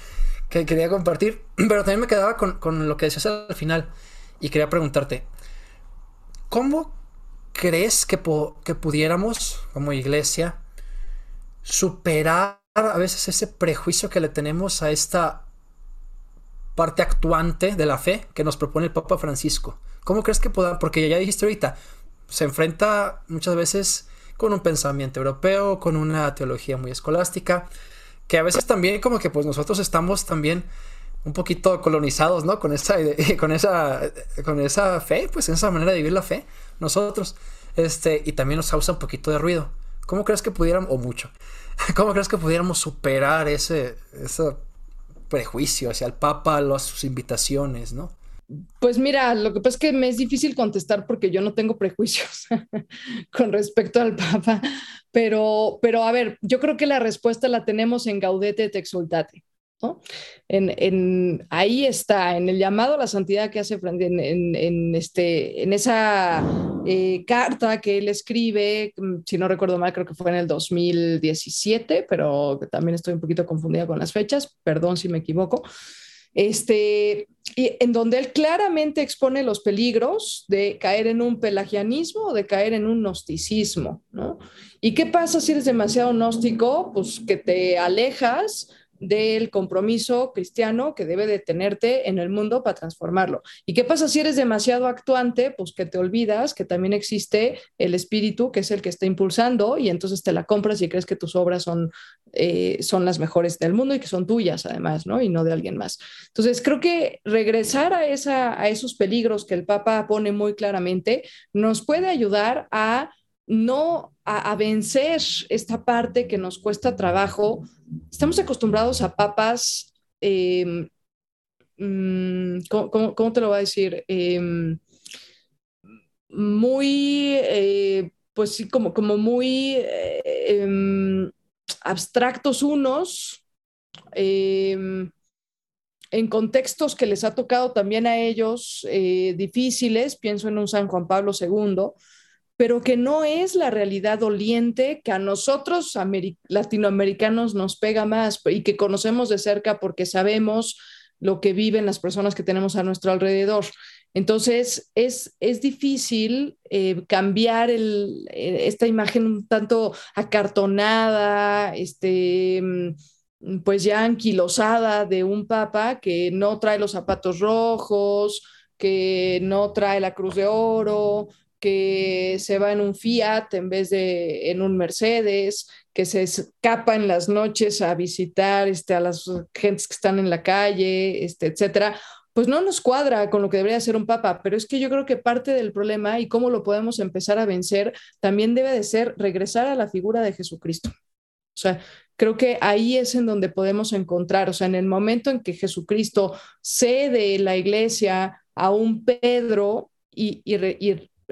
que quería compartir, pero también me quedaba con, con lo que decías al final y quería preguntarte, ¿cómo crees que, que pudiéramos, como iglesia, superar a veces ese prejuicio que le tenemos a esta parte actuante de la fe que nos propone el Papa Francisco? ¿Cómo crees que pueda? Porque ya dijiste ahorita, se enfrenta muchas veces con un pensamiento europeo, con una teología muy escolástica, que a veces también como que pues nosotros estamos también un poquito colonizados, ¿no? Con esa, con esa, con esa fe, pues esa manera de vivir la fe, nosotros. Este, y también nos causa un poquito de ruido. ¿Cómo crees que pudiéramos, o mucho, cómo crees que pudiéramos superar ese, ese prejuicio hacia el Papa, a sus invitaciones, ¿no? Pues mira, lo que pasa es que me es difícil contestar porque yo no tengo prejuicios con respecto al Papa, pero, pero a ver, yo creo que la respuesta la tenemos en Gaudete et Exultate. En, ahí está, en el llamado a la santidad que hace en, en, este, en esa eh, carta que él escribe, mm, si no recuerdo mal, creo que fue en el 2017, pero también estoy un poquito confundida con las fechas, perdón si me equivoco. Este, y en donde él claramente expone los peligros de caer en un pelagianismo o de caer en un gnosticismo, ¿no? ¿Y qué pasa si eres demasiado gnóstico? Pues que te alejas del compromiso cristiano que debe de tenerte en el mundo para transformarlo. ¿Y qué pasa si eres demasiado actuante? Pues que te olvidas que también existe el espíritu que es el que está impulsando y entonces te la compras y crees que tus obras son, eh, son las mejores del mundo y que son tuyas además, ¿no? Y no de alguien más. Entonces creo que regresar a, esa, a esos peligros que el Papa pone muy claramente nos puede ayudar a no a, vencer esta parte que nos cuesta trabajo. Estamos acostumbrados a papas, em, mm, ¿cómo, te lo voy a decir? Em, muy, eh, pues sí, como, como muy em, abstractos unos, en contextos que les ha tocado también a ellos eh, difíciles, pienso en un San Juan Pablo II, pero que no es la realidad doliente que a nosotros latinoamericanos nos pega más y que conocemos de cerca porque sabemos lo que viven las personas que tenemos a nuestro alrededor. Entonces, es, es difícil eh, cambiar eh, esta imagen un tanto acartonada, este, mm, pues ya anquilosada de un papa que no trae los zapatos rojos, que no trae la cruz de oro, que se va en un Fiat en vez de en un Mercedes, que se escapa en las noches a visitar este, a las gentes que están en la calle, este, etcétera. pues no nos cuadra con lo que debería ser un papa, pero es que yo creo que parte del problema y cómo lo podemos empezar a vencer también debe de ser regresar a la figura de Jesucristo. O sea, creo que ahí es en donde podemos encontrar, o sea, en el momento en que Jesucristo cede la iglesia a un Pedro y,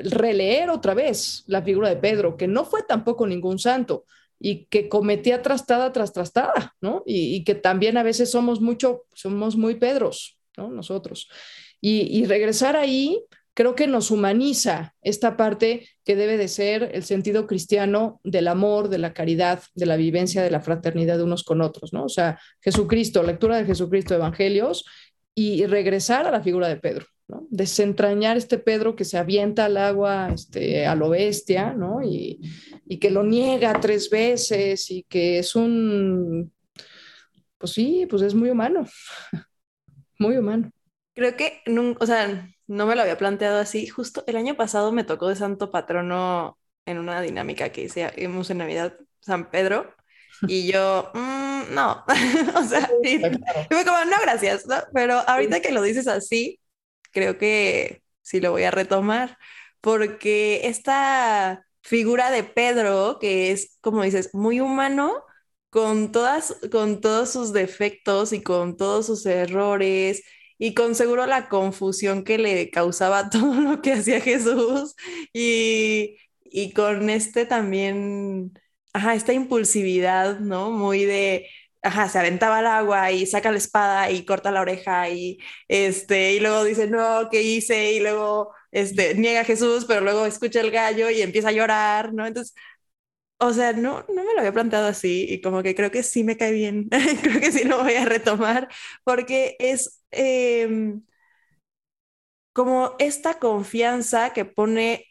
releer otra vez la figura de Pedro, que no fue tampoco ningún santo y que cometía trastada tras trastada, ¿no? Y, y que también a veces somos mucho, somos muy Pedros, nosotros. Y, regresar ahí creo que nos humaniza esta parte que debe de ser el sentido cristiano del amor, de la caridad, de la vivencia, de la fraternidad de unos con otros, ¿no? O sea, Jesucristo, lectura de Jesucristo, Evangelios, y regresar a la figura de Pedro, ¿no? Desentrañar este Pedro que se avienta al agua este, a lo bestia, ¿no? Y, y que lo niega tres veces y que es un, pues sí, pues es muy humano. muy humano. Creo que, o sea, no me lo había planteado así. Justo el año pasado me tocó de santo patrono en una dinámica que hicimos en Navidad, San Pedro, y yo, mm, no, o sea, y, fue como, no, gracias, pero ahorita que lo dices así, creo que sí lo voy a retomar, porque esta figura de Pedro, que es, como dices, muy humano, con, todas, con todos sus defectos y con todos sus errores y con seguro la confusión que le causaba todo lo que hacía Jesús y, y con este también, ajá, esta impulsividad, ¿no? Muy de, ajá, se aventaba al agua y saca la espada y corta la oreja y, este, y luego dice, no, ¿qué hice? Y luego, este, niega a Jesús, pero luego escucha el gallo y empieza a llorar, ¿no? Entonces, o sea, no, no me lo había planteado así y como que creo que sí me cae bien, creo que sí lo voy a retomar porque es em, como esta confianza que pone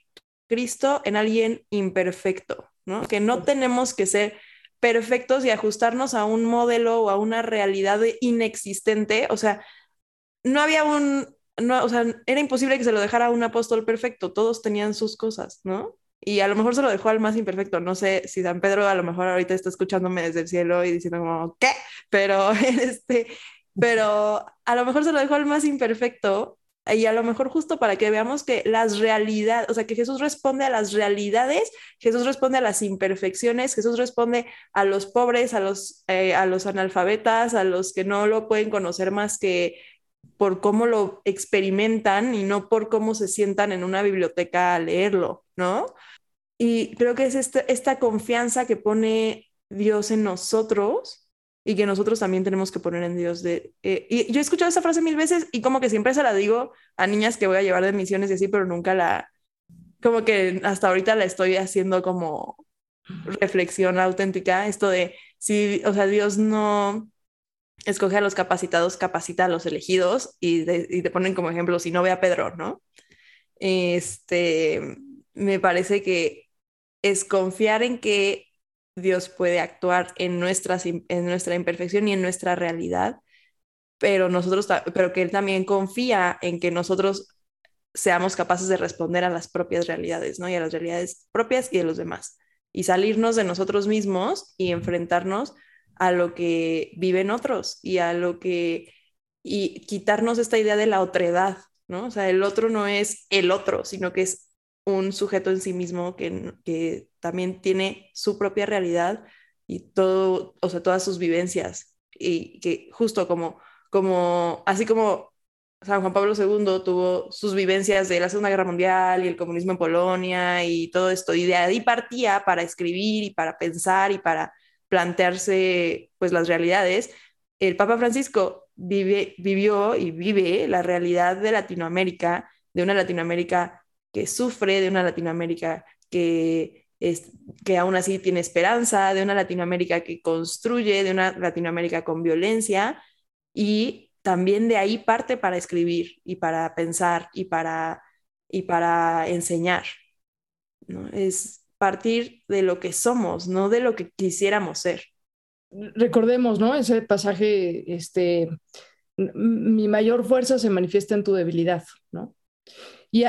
Cristo en alguien imperfecto, ¿no? Que no tenemos que ser perfectos y ajustarnos a un modelo o a una realidad inexistente, o sea, no había un, no, o sea, era imposible que se lo dejara a un apóstol perfecto, todos tenían sus cosas, ¿no? y a lo mejor se lo dejó al más imperfecto. No sé si San Pedro a lo mejor ahorita está escuchándome desde el cielo y diciendo como, ¿qué? Pero, este, pero a lo mejor se lo dejó al más imperfecto y a lo mejor justo para que veamos que las realidades, o sea, que Jesús responde a las realidades, Jesús responde a las imperfecciones, Jesús responde a los pobres, a los, eh, a los analfabetas, a los que no lo pueden conocer más que por cómo lo experimentan y no por cómo se sientan en una biblioteca a leerlo, ¿no? Y creo que es esta, confianza que pone Dios en nosotros y que nosotros también tenemos que poner en Dios. De, eh, y yo he escuchado esa frase mil veces y como que siempre se la digo a niñas que voy a llevar de misiones y así, pero nunca la, como que hasta ahorita la estoy haciendo como reflexión auténtica, esto de si, o sea, Dios no, escoge a los capacitados, capacita a los elegidos y, te ponen como ejemplo, si no ve a Pedro, ¿no? Este, me parece que es confiar en que Dios puede actuar en, nuestras, en nuestra imperfección y en nuestra realidad, pero nosotros, pero que Él también confía en que nosotros seamos capaces de responder a las propias realidades, ¿no? Y a las realidades propias y de los demás. Y salirnos de nosotros mismos y enfrentarnos a lo que viven otros y a lo que, y quitarnos esta idea de la otredad, ¿no? O sea, el otro no es el otro, sino que es un sujeto en sí mismo que, que también tiene su propia realidad y todo, o sea, todas sus vivencias. Y que justo como, como, así como San Juan Pablo II tuvo sus vivencias de la Segunda Guerra Mundial y el comunismo en Polonia y todo esto, y de ahí partía para escribir y para pensar y para plantearse pues las realidades, el Papa Francisco vive, vivió y vive la realidad de Latinoamérica, de una Latinoamérica sufre, de una Latinoamérica que, es, que aún así tiene esperanza, de una Latinoamérica que construye, de una Latinoamérica con violencia y también de ahí parte para escribir y para pensar y para, y para enseñar. ¿no? Es, partir de lo que somos, no de lo que quisiéramos ser. Recordemos, ¿no? Ese pasaje, este, mi mayor fuerza se manifiesta en tu debilidad, ¿no?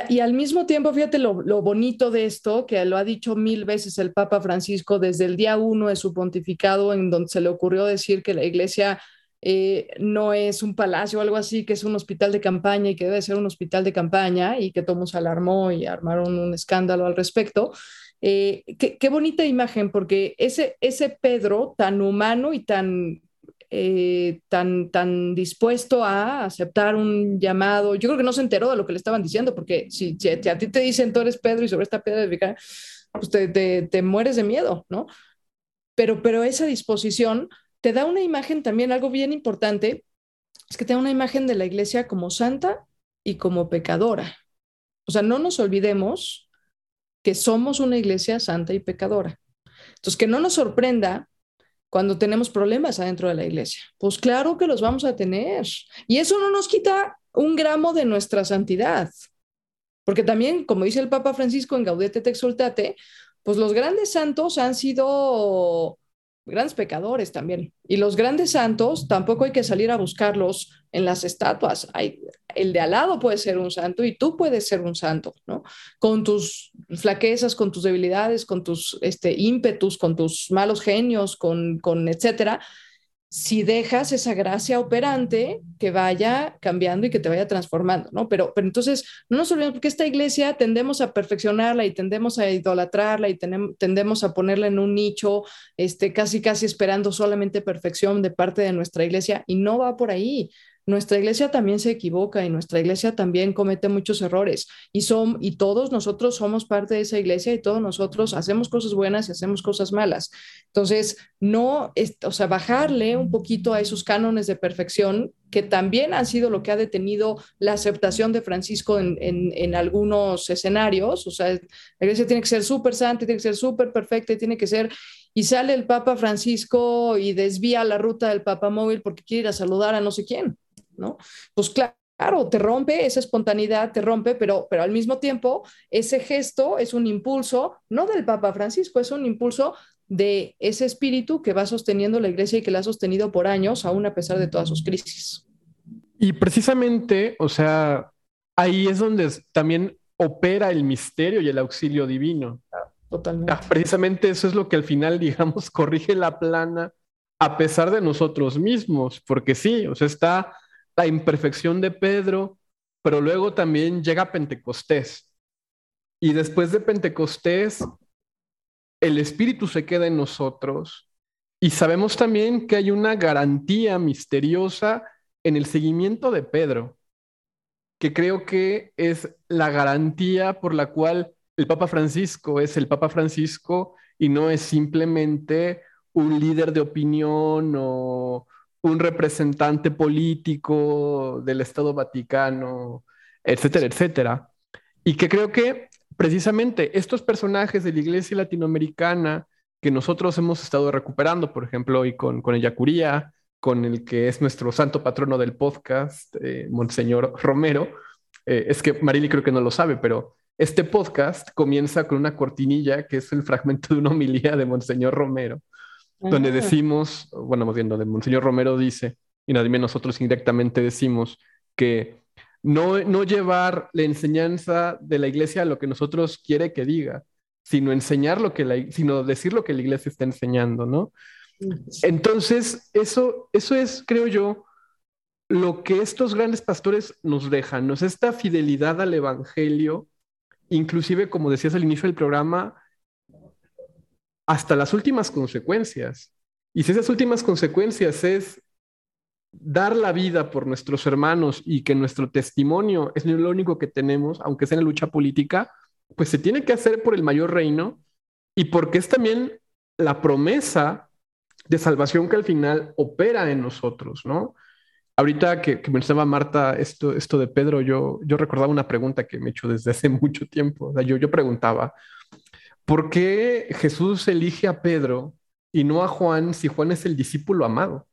Y, al mismo tiempo, fíjate lo, lo, bonito de esto, que lo ha dicho mil veces el Papa Francisco desde el día uno de su pontificado, en donde se le ocurrió decir que la iglesia eh, no es un palacio o algo así, que es un hospital de campaña y que debe ser un hospital de campaña y que todo se alarmó y armaron un escándalo al respecto. Eh, qué, bonita imagen, porque ese, ese Pedro tan humano y tan, eh, tan, tan dispuesto a aceptar un llamado, yo creo que no se enteró de lo que le estaban diciendo, porque si, a ti te dicen tú eres Pedro y sobre esta piedra de pues te, te, te, mueres de miedo, ¿no? Pero, pero esa disposición te da una imagen también, algo bien importante, es que te da una imagen de la iglesia como santa y como pecadora. O sea, no nos olvidemos que somos una iglesia santa y pecadora. Entonces, que no nos sorprenda cuando tenemos problemas adentro de la iglesia. Pues claro que los vamos a tener. Y eso no nos quita un gramo de nuestra santidad. Porque también, como dice el Papa Francisco en Gaudete te exultate, pues los grandes santos han sido grandes pecadores también. Y los grandes santos tampoco hay que salir a buscarlos en las estatuas. Hay, el de al lado puede ser un santo y tú puedes ser un santo, ¿no? Con tus flaquezas, con tus debilidades, con tus este, ímpetus, con tus malos genios, con, con etcétera si dejas esa gracia operante que vaya cambiando y que te vaya transformando, ¿no? Pero, pero entonces, no nos olvidemos, porque esta iglesia tendemos a perfeccionarla y tendemos a idolatrarla y tendemos a ponerla en un nicho, este, casi, casi esperando solamente perfección de parte de nuestra iglesia, y no va por ahí nuestra iglesia también se equivoca y nuestra iglesia también comete muchos errores y son y todos nosotros somos parte de esa iglesia y todos nosotros hacemos cosas buenas y hacemos cosas malas. Entonces, no, o sea, bajarle un poquito a esos cánones de perfección que también han sido lo que ha detenido la aceptación de Francisco en, en, algunos escenarios. O sea, la iglesia tiene que ser súper santa, tiene que ser súper perfecta, tiene que ser... Y sale el Papa Francisco y desvía la ruta del Papa móvil porque quiere ir a saludar a no sé quién. ¿No? Pues claro, te rompe esa espontaneidad, te rompe, pero, pero al mismo tiempo ese gesto es un impulso, no del Papa Francisco, es un impulso de ese espíritu que va sosteniendo la iglesia y que la ha sostenido por años, aún a pesar de todas sus crisis. Y precisamente, o sea, ahí es donde también opera el misterio y el auxilio divino. Totalmente. Ah, precisamente eso es lo que al final, digamos, corrige la plana a pesar de nosotros mismos, porque sí, o sea, está la imperfección de Pedro, pero luego también llega Pentecostés. Y después de Pentecostés, el Espíritu se queda en nosotros y sabemos también que hay una garantía misteriosa en el seguimiento de Pedro, que creo que es la garantía por la cual el Papa Francisco es el Papa Francisco y no es simplemente un líder de opinión o un representante político del Estado Vaticano, etcétera, etcétera. Y que creo que precisamente estos personajes de la iglesia latinoamericana que nosotros hemos estado recuperando, por ejemplo, hoy con, con Yacuría, con el que es nuestro santo patrono del podcast, eh, Monseñor Romero, eh, es que Marili creo que no lo sabe, pero este podcast comienza con una cortinilla que es el fragmento de una homilía de Monseñor Romero, donde decimos, bueno, más bien donde Monseñor Romero dice, y nadie nosotros indirectamente decimos, que no, no llevar la enseñanza de la iglesia a lo que nosotros quiere que diga, sino enseñar lo que la, sino decir lo que la iglesia está enseñando, ¿no? Entonces, eso, eso es, creo yo, lo que estos grandes pastores nos dejan, nos esta fidelidad al evangelio, inclusive, como decías al inicio del programa, hasta las últimas consecuencias. Y si esas últimas consecuencias es dar la vida por nuestros hermanos y que nuestro testimonio es lo único que tenemos, aunque sea en la lucha política, pues se tiene que hacer por el mayor reino y porque es también la promesa de salvación que al final opera en nosotros, ¿no? Ahorita que, que mencionaba Marta esto, esto de Pedro, yo, yo recordaba una pregunta que me he hecho desde hace mucho tiempo. yo, yo preguntaba, ¿Por qué Jesús elige a Pedro y no a Juan si Juan es el discípulo amado?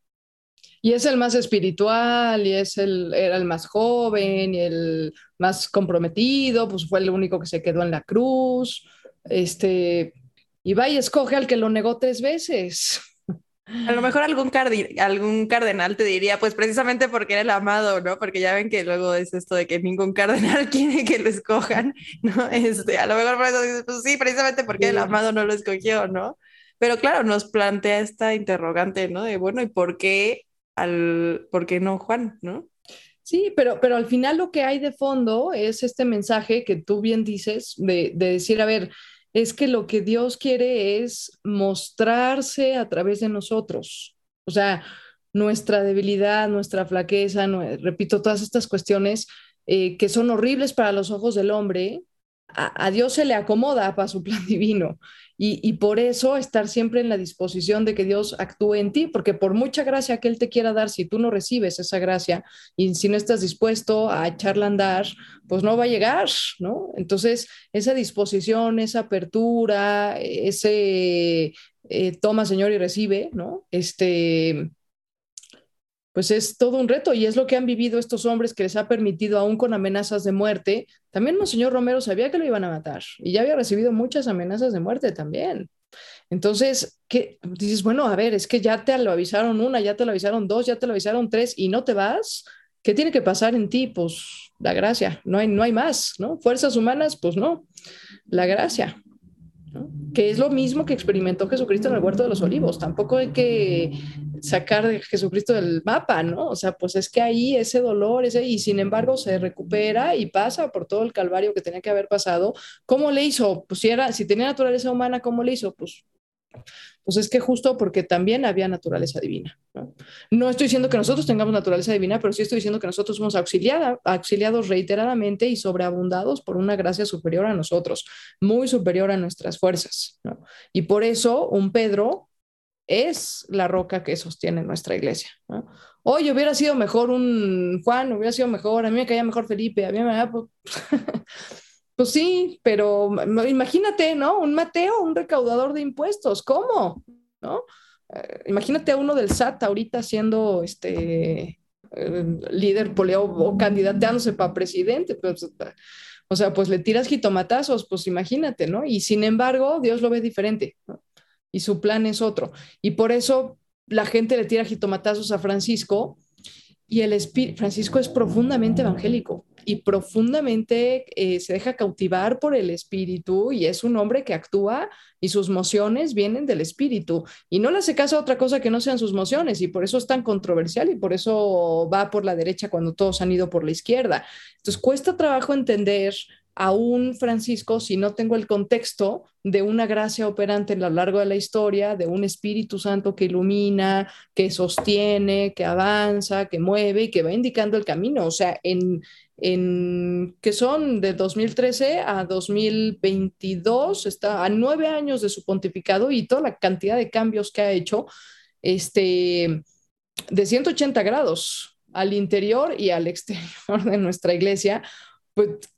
Y es el más espiritual, y es el, era el más joven, y el más comprometido, pues fue el único que se quedó en la cruz. Este, y va y escoge al que lo negó tres veces. A lo mejor algún, algún cardenal te diría, pues precisamente porque era el amado, ¿no? Porque ya ven que luego es esto de que ningún cardenal quiere que lo escojan, ¿no? Este, a lo mejor por eso dices, pues sí, precisamente porque el amado no lo escogió, ¿no? Pero claro, nos plantea esta interrogante, ¿no? De, bueno, ¿y por qué al, ¿por qué no Juan, no? Sí, pero, pero al final lo que hay de fondo es este mensaje que tú bien dices de, de decir, a ver, es que lo que Dios quiere es mostrarse a través de nosotros. O sea, nuestra debilidad, nuestra flaqueza, repito, todas estas cuestiones eh, que son horribles para los ojos del hombre, a, Dios se le acomoda para su plan divino. Y, por eso estar siempre en la disposición de que Dios actúe en ti, porque por mucha gracia que Él te quiera dar, si tú no recibes esa gracia y si no estás dispuesto a echarla a andar, pues no va a llegar, ¿no? Entonces, esa disposición, esa apertura, ese eh, toma, Señor, y recibe, ¿no? Este, pues es todo un reto y es lo que han vivido estos hombres que les ha permitido, aún con amenazas de muerte. También Monseñor Romero sabía que lo iban a matar y ya había recibido muchas amenazas de muerte también. Entonces, ¿qué? dices, bueno, a ver, es que ya te lo avisaron una, ya te lo avisaron dos, ya te lo avisaron tres y no te vas. ¿Qué tiene que pasar en ti? Pues la gracia, no hay, no hay más, ¿no? Fuerzas humanas, pues no, la gracia que es lo mismo que experimentó Jesucristo en el huerto de los olivos. Tampoco hay que sacar a Jesucristo del mapa, ¿no? O sea, pues es que ahí ese dolor, ese, y sin embargo se recupera y pasa por todo el calvario que tenía que haber pasado. ¿Cómo le hizo? Pues si, era, si tenía naturaleza humana, ¿cómo le hizo? Pues pues es que justo porque también había naturaleza divina. ¿no? estoy diciendo que nosotros tengamos naturaleza divina, pero sí estoy diciendo que nosotros somos auxiliada, auxiliados reiteradamente y sobreabundados por una gracia superior a nosotros, muy superior a nuestras fuerzas. Y por eso un Pedro es la roca que sostiene nuestra iglesia. ¿no? Oye, hubiera sido mejor un Juan, hubiera sido mejor, a mí me caía mejor Felipe, a mí me... Pues, Pues sí, pero imagínate, ¿no? Un Mateo, un recaudador de impuestos, ¿cómo? ¿No? Eh, imagínate a uno del SAT ahorita siendo este eh, líder poleo o candidateándose para presidente, pues, o sea, pues le tiras jitomatazos, pues imagínate, ¿no? Y sin embargo, Dios lo ve diferente, ¿no? Y su plan es otro. Y por eso la gente le tira jitomatazos a Francisco y el espíritu, Francisco es profundamente evangélico y profundamente eh, se deja cautivar por el espíritu y es un hombre que actúa y sus mociones vienen del espíritu y no le hace caso a otra cosa que no sean sus mociones y por eso es tan controversial y por eso va por la derecha cuando todos han ido por la izquierda. Entonces cuesta trabajo entender a un Francisco si no tengo el contexto de una gracia operante a lo largo de la historia, de un Espíritu Santo que ilumina, que sostiene, que avanza, que mueve y que va indicando el camino. O sea, en, en que son de 2013 a 2022, está a nueve años de su pontificado y toda la cantidad de cambios que ha hecho, este, de 180 grados al interior y al exterior de nuestra iglesia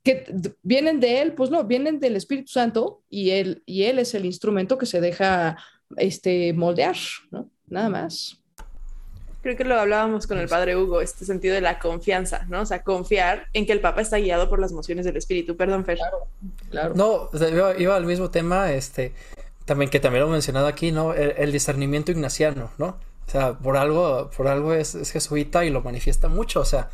que vienen de él, pues no, vienen del Espíritu Santo y él, y él es el instrumento que se deja este, moldear, ¿no? Nada más. Creo que lo hablábamos con el padre Hugo, este sentido de la confianza, ¿no? O sea, confiar en que el Papa está guiado por las mociones del Espíritu. Perdón, Fer. Claro, claro. No, iba, al mismo tema, este, también que también lo he mencionado aquí, ¿no? El, discernimiento ignaciano, ¿no? O sea, por algo, por algo es, es jesuita y lo manifiesta mucho, o sea,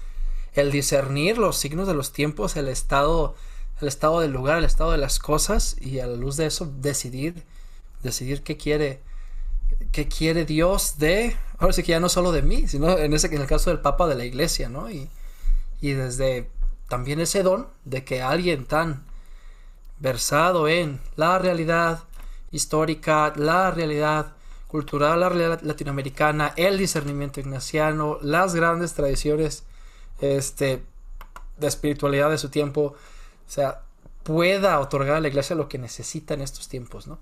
el discernir los signos de los tiempos, el estado, el estado del lugar, el estado de las cosas y a la luz de eso decidir, decidir qué quiere, qué quiere Dios de, ahora sí que ya no solo de mí, sino en ese en el caso del Papa de la Iglesia, ¿no? Y, y desde también ese don de que alguien tan versado en la realidad histórica, la realidad cultural, la realidad latinoamericana, el discernimiento ignaciano, las grandes tradiciones este, de espiritualidad de su tiempo, o sea, pueda otorgar a la iglesia lo que necesita en estos tiempos, ¿no?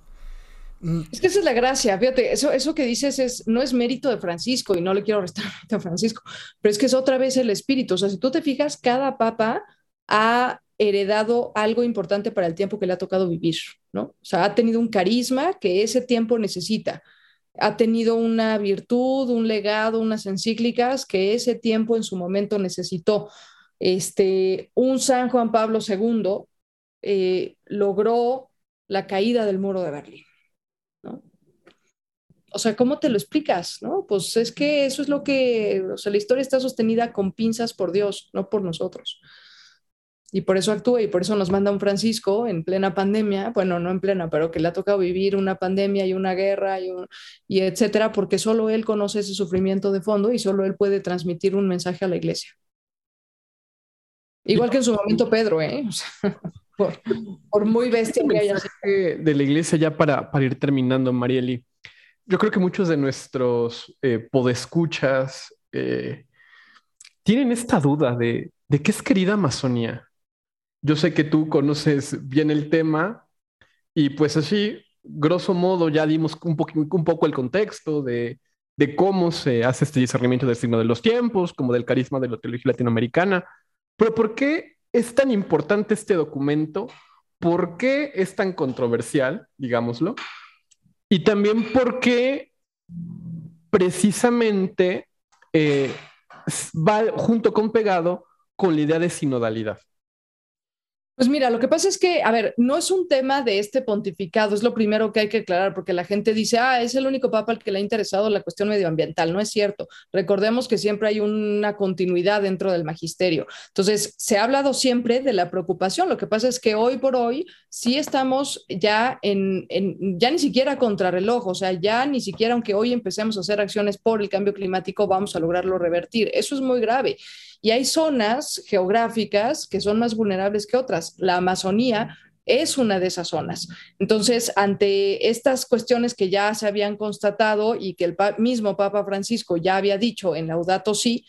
Mm. Es que esa es la gracia, fíjate, eso, eso que dices es, no es mérito de Francisco y no le quiero restar a Francisco, pero es que es otra vez el espíritu, o sea, si tú te fijas, cada papa ha heredado algo importante para el tiempo que le ha tocado vivir, ¿no? O sea, ha tenido un carisma que ese tiempo necesita ha tenido una virtud, un legado, unas encíclicas que ese tiempo en su momento necesitó. Este, un San Juan Pablo II eh, logró la caída del muro de Berlín. ¿no? O sea, ¿cómo te lo explicas? ¿no? Pues es que eso es lo que, o sea, la historia está sostenida con pinzas por Dios, no por nosotros. Y por eso actúa y por eso nos manda un Francisco en plena pandemia, bueno, no en plena, pero que le ha tocado vivir una pandemia y una guerra y, y etcétera, porque solo él conoce ese sufrimiento de fondo y solo él puede transmitir un mensaje a la iglesia. Igual que en su momento Pedro, ¿eh? por, muy bestia que haya De la iglesia ya para, para ir terminando, Marieli. Yo creo que muchos de nuestros eh, podescuchas eh, tienen esta duda de, de qué es querida Amazonía. Yo sé que tú conoces bien el tema y pues así, grosso modo, ya dimos un, poco el contexto de, de, cómo se hace este discernimiento del signo de los tiempos, como del carisma de la teología latinoamericana. Pero ¿por qué es tan importante este documento? ¿Por qué es tan controversial, digámoslo? Y también por qué precisamente eh, va junto con pegado con la idea de sinodalidad. Pues mira, lo que pasa es que, a ver, no es un tema de este pontificado, es lo primero que hay que aclarar, porque la gente dice, ah, es el único papa al que le ha interesado la cuestión medioambiental. No es cierto. Recordemos que siempre hay una continuidad dentro del magisterio. Entonces, se ha hablado siempre de la preocupación. Lo que pasa es que hoy por hoy sí estamos ya en, ya ni siquiera contrarreloj, o sea, ya ni siquiera aunque hoy empecemos a hacer acciones por el cambio climático, vamos a lograrlo revertir. Eso es muy grave. Y hay zonas geográficas que son más vulnerables que otras. La Amazonía es una de esas zonas. Entonces, ante estas cuestiones que ya se habían constatado y que el mismo Papa Francisco ya había dicho en Laudato Si,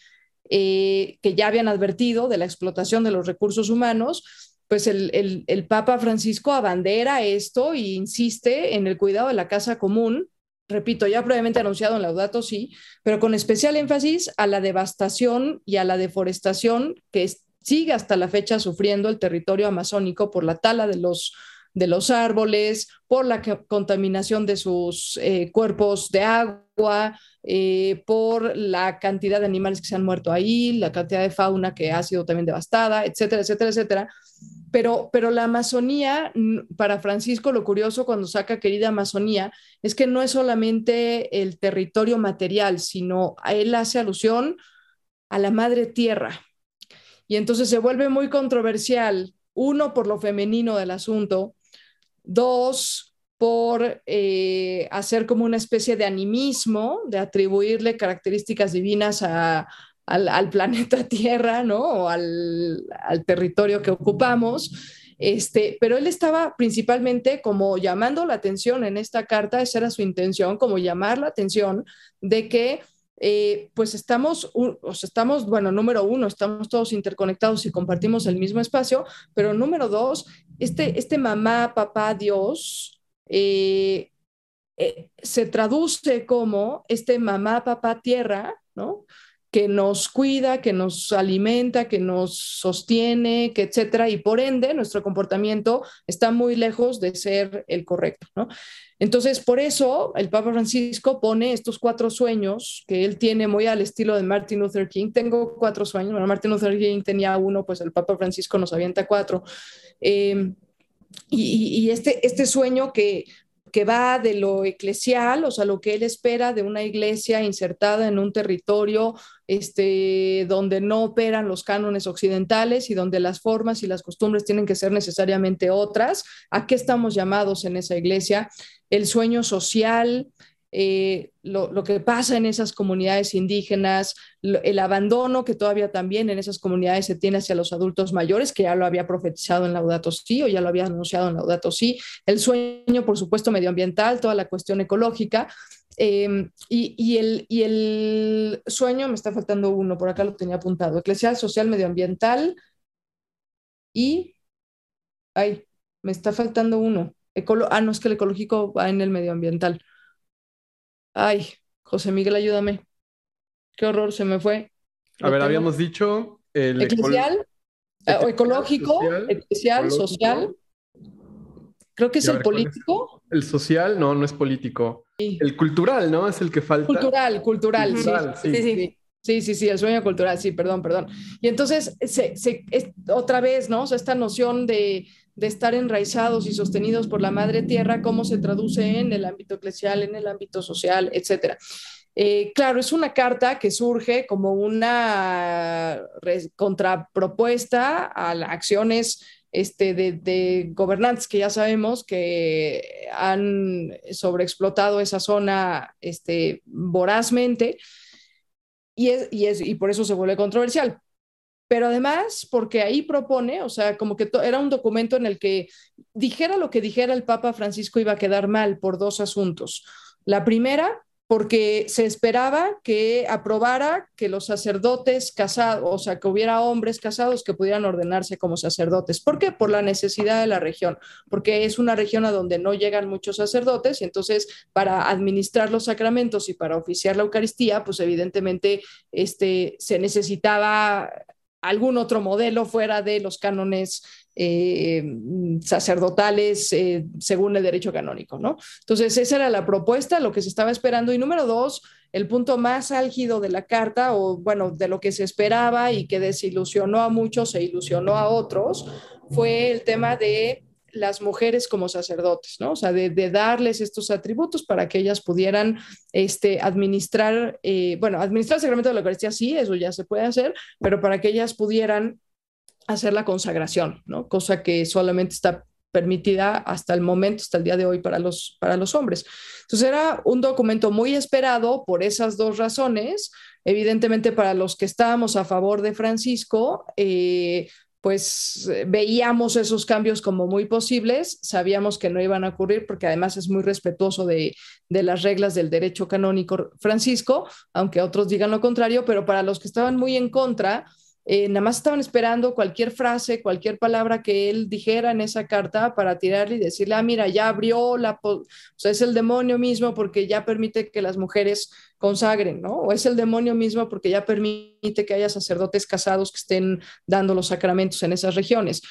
eh, que ya habían advertido de la explotación de los recursos humanos, pues el, Papa Francisco abandera esto e insiste en el cuidado de la casa común repito, ya previamente anunciado en Laudato sí, pero con especial énfasis a la devastación y a la deforestación que sigue hasta la fecha sufriendo el territorio amazónico por la tala de los, de los árboles, por la contaminación de sus eh, cuerpos de agua, eh, por la cantidad de animales que se han muerto ahí, la cantidad de fauna que ha sido también devastada, etcétera, etcétera, etcétera. Pero, pero la Amazonía, para Francisco, lo curioso cuando saca querida Amazonía, es que no es solamente el territorio material, sino él hace alusión a la madre tierra. Y entonces se vuelve muy controversial, uno, por lo femenino del asunto, dos, por eh, hacer como una especie de animismo, de atribuirle características divinas a, al, planeta Tierra, ¿no? O al, territorio que ocupamos. Este, pero él estaba principalmente como llamando la atención en esta carta, esa era su intención, como llamar la atención de que eh, pues estamos, estamos, bueno, número uno, estamos todos interconectados y compartimos el mismo espacio, pero número dos, este, este mamá, papá, Dios, eh, eh, se traduce como este mamá, papá, tierra, ¿no? Que nos cuida, que nos alimenta, que nos sostiene, que etcétera, y por ende nuestro comportamiento está muy lejos de ser el correcto, ¿no? Entonces, por eso el Papa Francisco pone estos cuatro sueños que él tiene muy al estilo de Martin Luther King. Tengo cuatro sueños, bueno, Martin Luther King tenía uno, pues el Papa Francisco nos avienta cuatro. Eh, y, y, este, este sueño que que va de lo eclesial, o sea, lo que él espera de una iglesia insertada en un territorio este, donde no operan los cánones occidentales y donde las formas y las costumbres tienen que ser necesariamente otras. ¿A qué estamos llamados en esa iglesia? El sueño social, eh, lo, que pasa en esas comunidades indígenas, el abandono que todavía también en esas comunidades se tiene hacia los adultos mayores, que ya lo había profetizado en Laudato Si o ya lo había anunciado en Laudato Si, el sueño, por supuesto, medioambiental, toda la cuestión ecológica. Em, y, el, y el sueño, me está faltando uno, por acá lo tenía apuntado, eclesial, social, medioambiental y... Ay, me está faltando uno. ah, no, es que el ecológico va en el medioambiental. Ay, José Miguel, ayúdame. Qué horror, se me fue. a ver, habíamos dicho el eclesial, eh, ecológico, eclesial, social. Creo que es el político. El social, no, no es político. El cultural, ¿no? Es el que falta. Cultural, cultural, sí. Sí. sí. sí. Sí, sí, el sueño cultural, sí, perdón, perdón. Y entonces, se, se, otra vez, ¿no? O sea, esta noción de, de estar enraizados y sostenidos por la madre tierra, cómo se traduce en el ámbito eclesial, en el ámbito social, etcétera. Eh, claro, es una carta que surge como una contrapropuesta a las acciones este, de, gobernantes que ya sabemos que han sobreexplotado esa zona este, vorazmente y, y por eso se vuelve controversial pero además porque ahí propone, o sea, como que era un documento en el que dijera lo que dijera el Papa Francisco iba a quedar mal por dos asuntos. La primera, porque se esperaba que aprobara que los sacerdotes casados, o sea, que hubiera hombres casados que pudieran ordenarse como sacerdotes. ¿Por qué? Por la necesidad de la región, porque es una región a donde no llegan muchos sacerdotes y entonces para administrar los sacramentos y para oficiar la Eucaristía, pues evidentemente este, se necesitaba algún otro modelo fuera de los cánones eh, sacerdotales eh, según el derecho canónico, ¿no? Entonces, esa era la propuesta, lo que se estaba esperando. Y número dos, el punto más álgido de la carta, o bueno, de lo que se esperaba y que desilusionó a muchos e ilusionó a otros, fue el tema de las mujeres como sacerdotes, ¿no? O sea, de, darles estos atributos para que ellas pudieran este, administrar, eh, bueno, administrar el sacramento de la Eucaristía, sí, eso ya se puede hacer, pero para que ellas pudieran hacer la consagración, ¿no? Cosa que solamente está permitida hasta el momento, hasta el día de hoy para los, para los hombres. Entonces era un documento muy esperado por esas dos razones. Evidentemente para los que estábamos a favor de Francisco, eh, pues eh, veíamos esos cambios como muy posibles, sabíamos que no iban a ocurrir porque además es muy respetuoso de, de, las reglas del derecho canónico Francisco, aunque otros digan lo contrario, pero para los que estaban muy en contra, eh, nada más estaban esperando cualquier frase, cualquier palabra que él dijera en esa carta para tirarle y decirle, ah, mira, ya abrió la, o sea, es el demonio mismo porque ya permite que las mujeres consagren, ¿no? O es el demonio mismo porque ya permite que haya sacerdotes casados que estén dando los sacramentos en esas regiones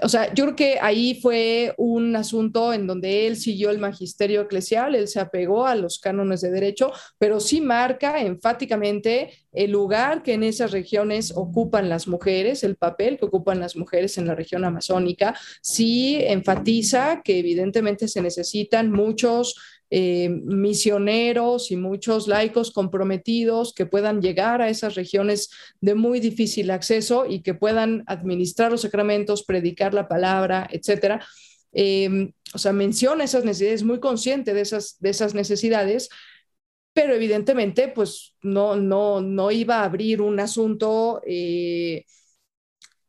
o sea, yo creo que ahí fue un asunto en donde él siguió el magisterio eclesial, él se apegó a los cánones de derecho, pero sí marca enfáticamente el lugar que en esas regiones ocupan las mujeres, el papel que ocupan las mujeres en la región amazónica, sí enfatiza que evidentemente se necesitan muchos eh, misioneros y muchos laicos comprometidos que puedan llegar a esas regiones de muy difícil acceso y que puedan administrar los sacramentos, predicar la palabra, etcétera. Em, o sea, menciona esas necesidades, muy consciente de esas, de esas necesidades, pero evidentemente, pues no, no, no iba a abrir un asunto eh,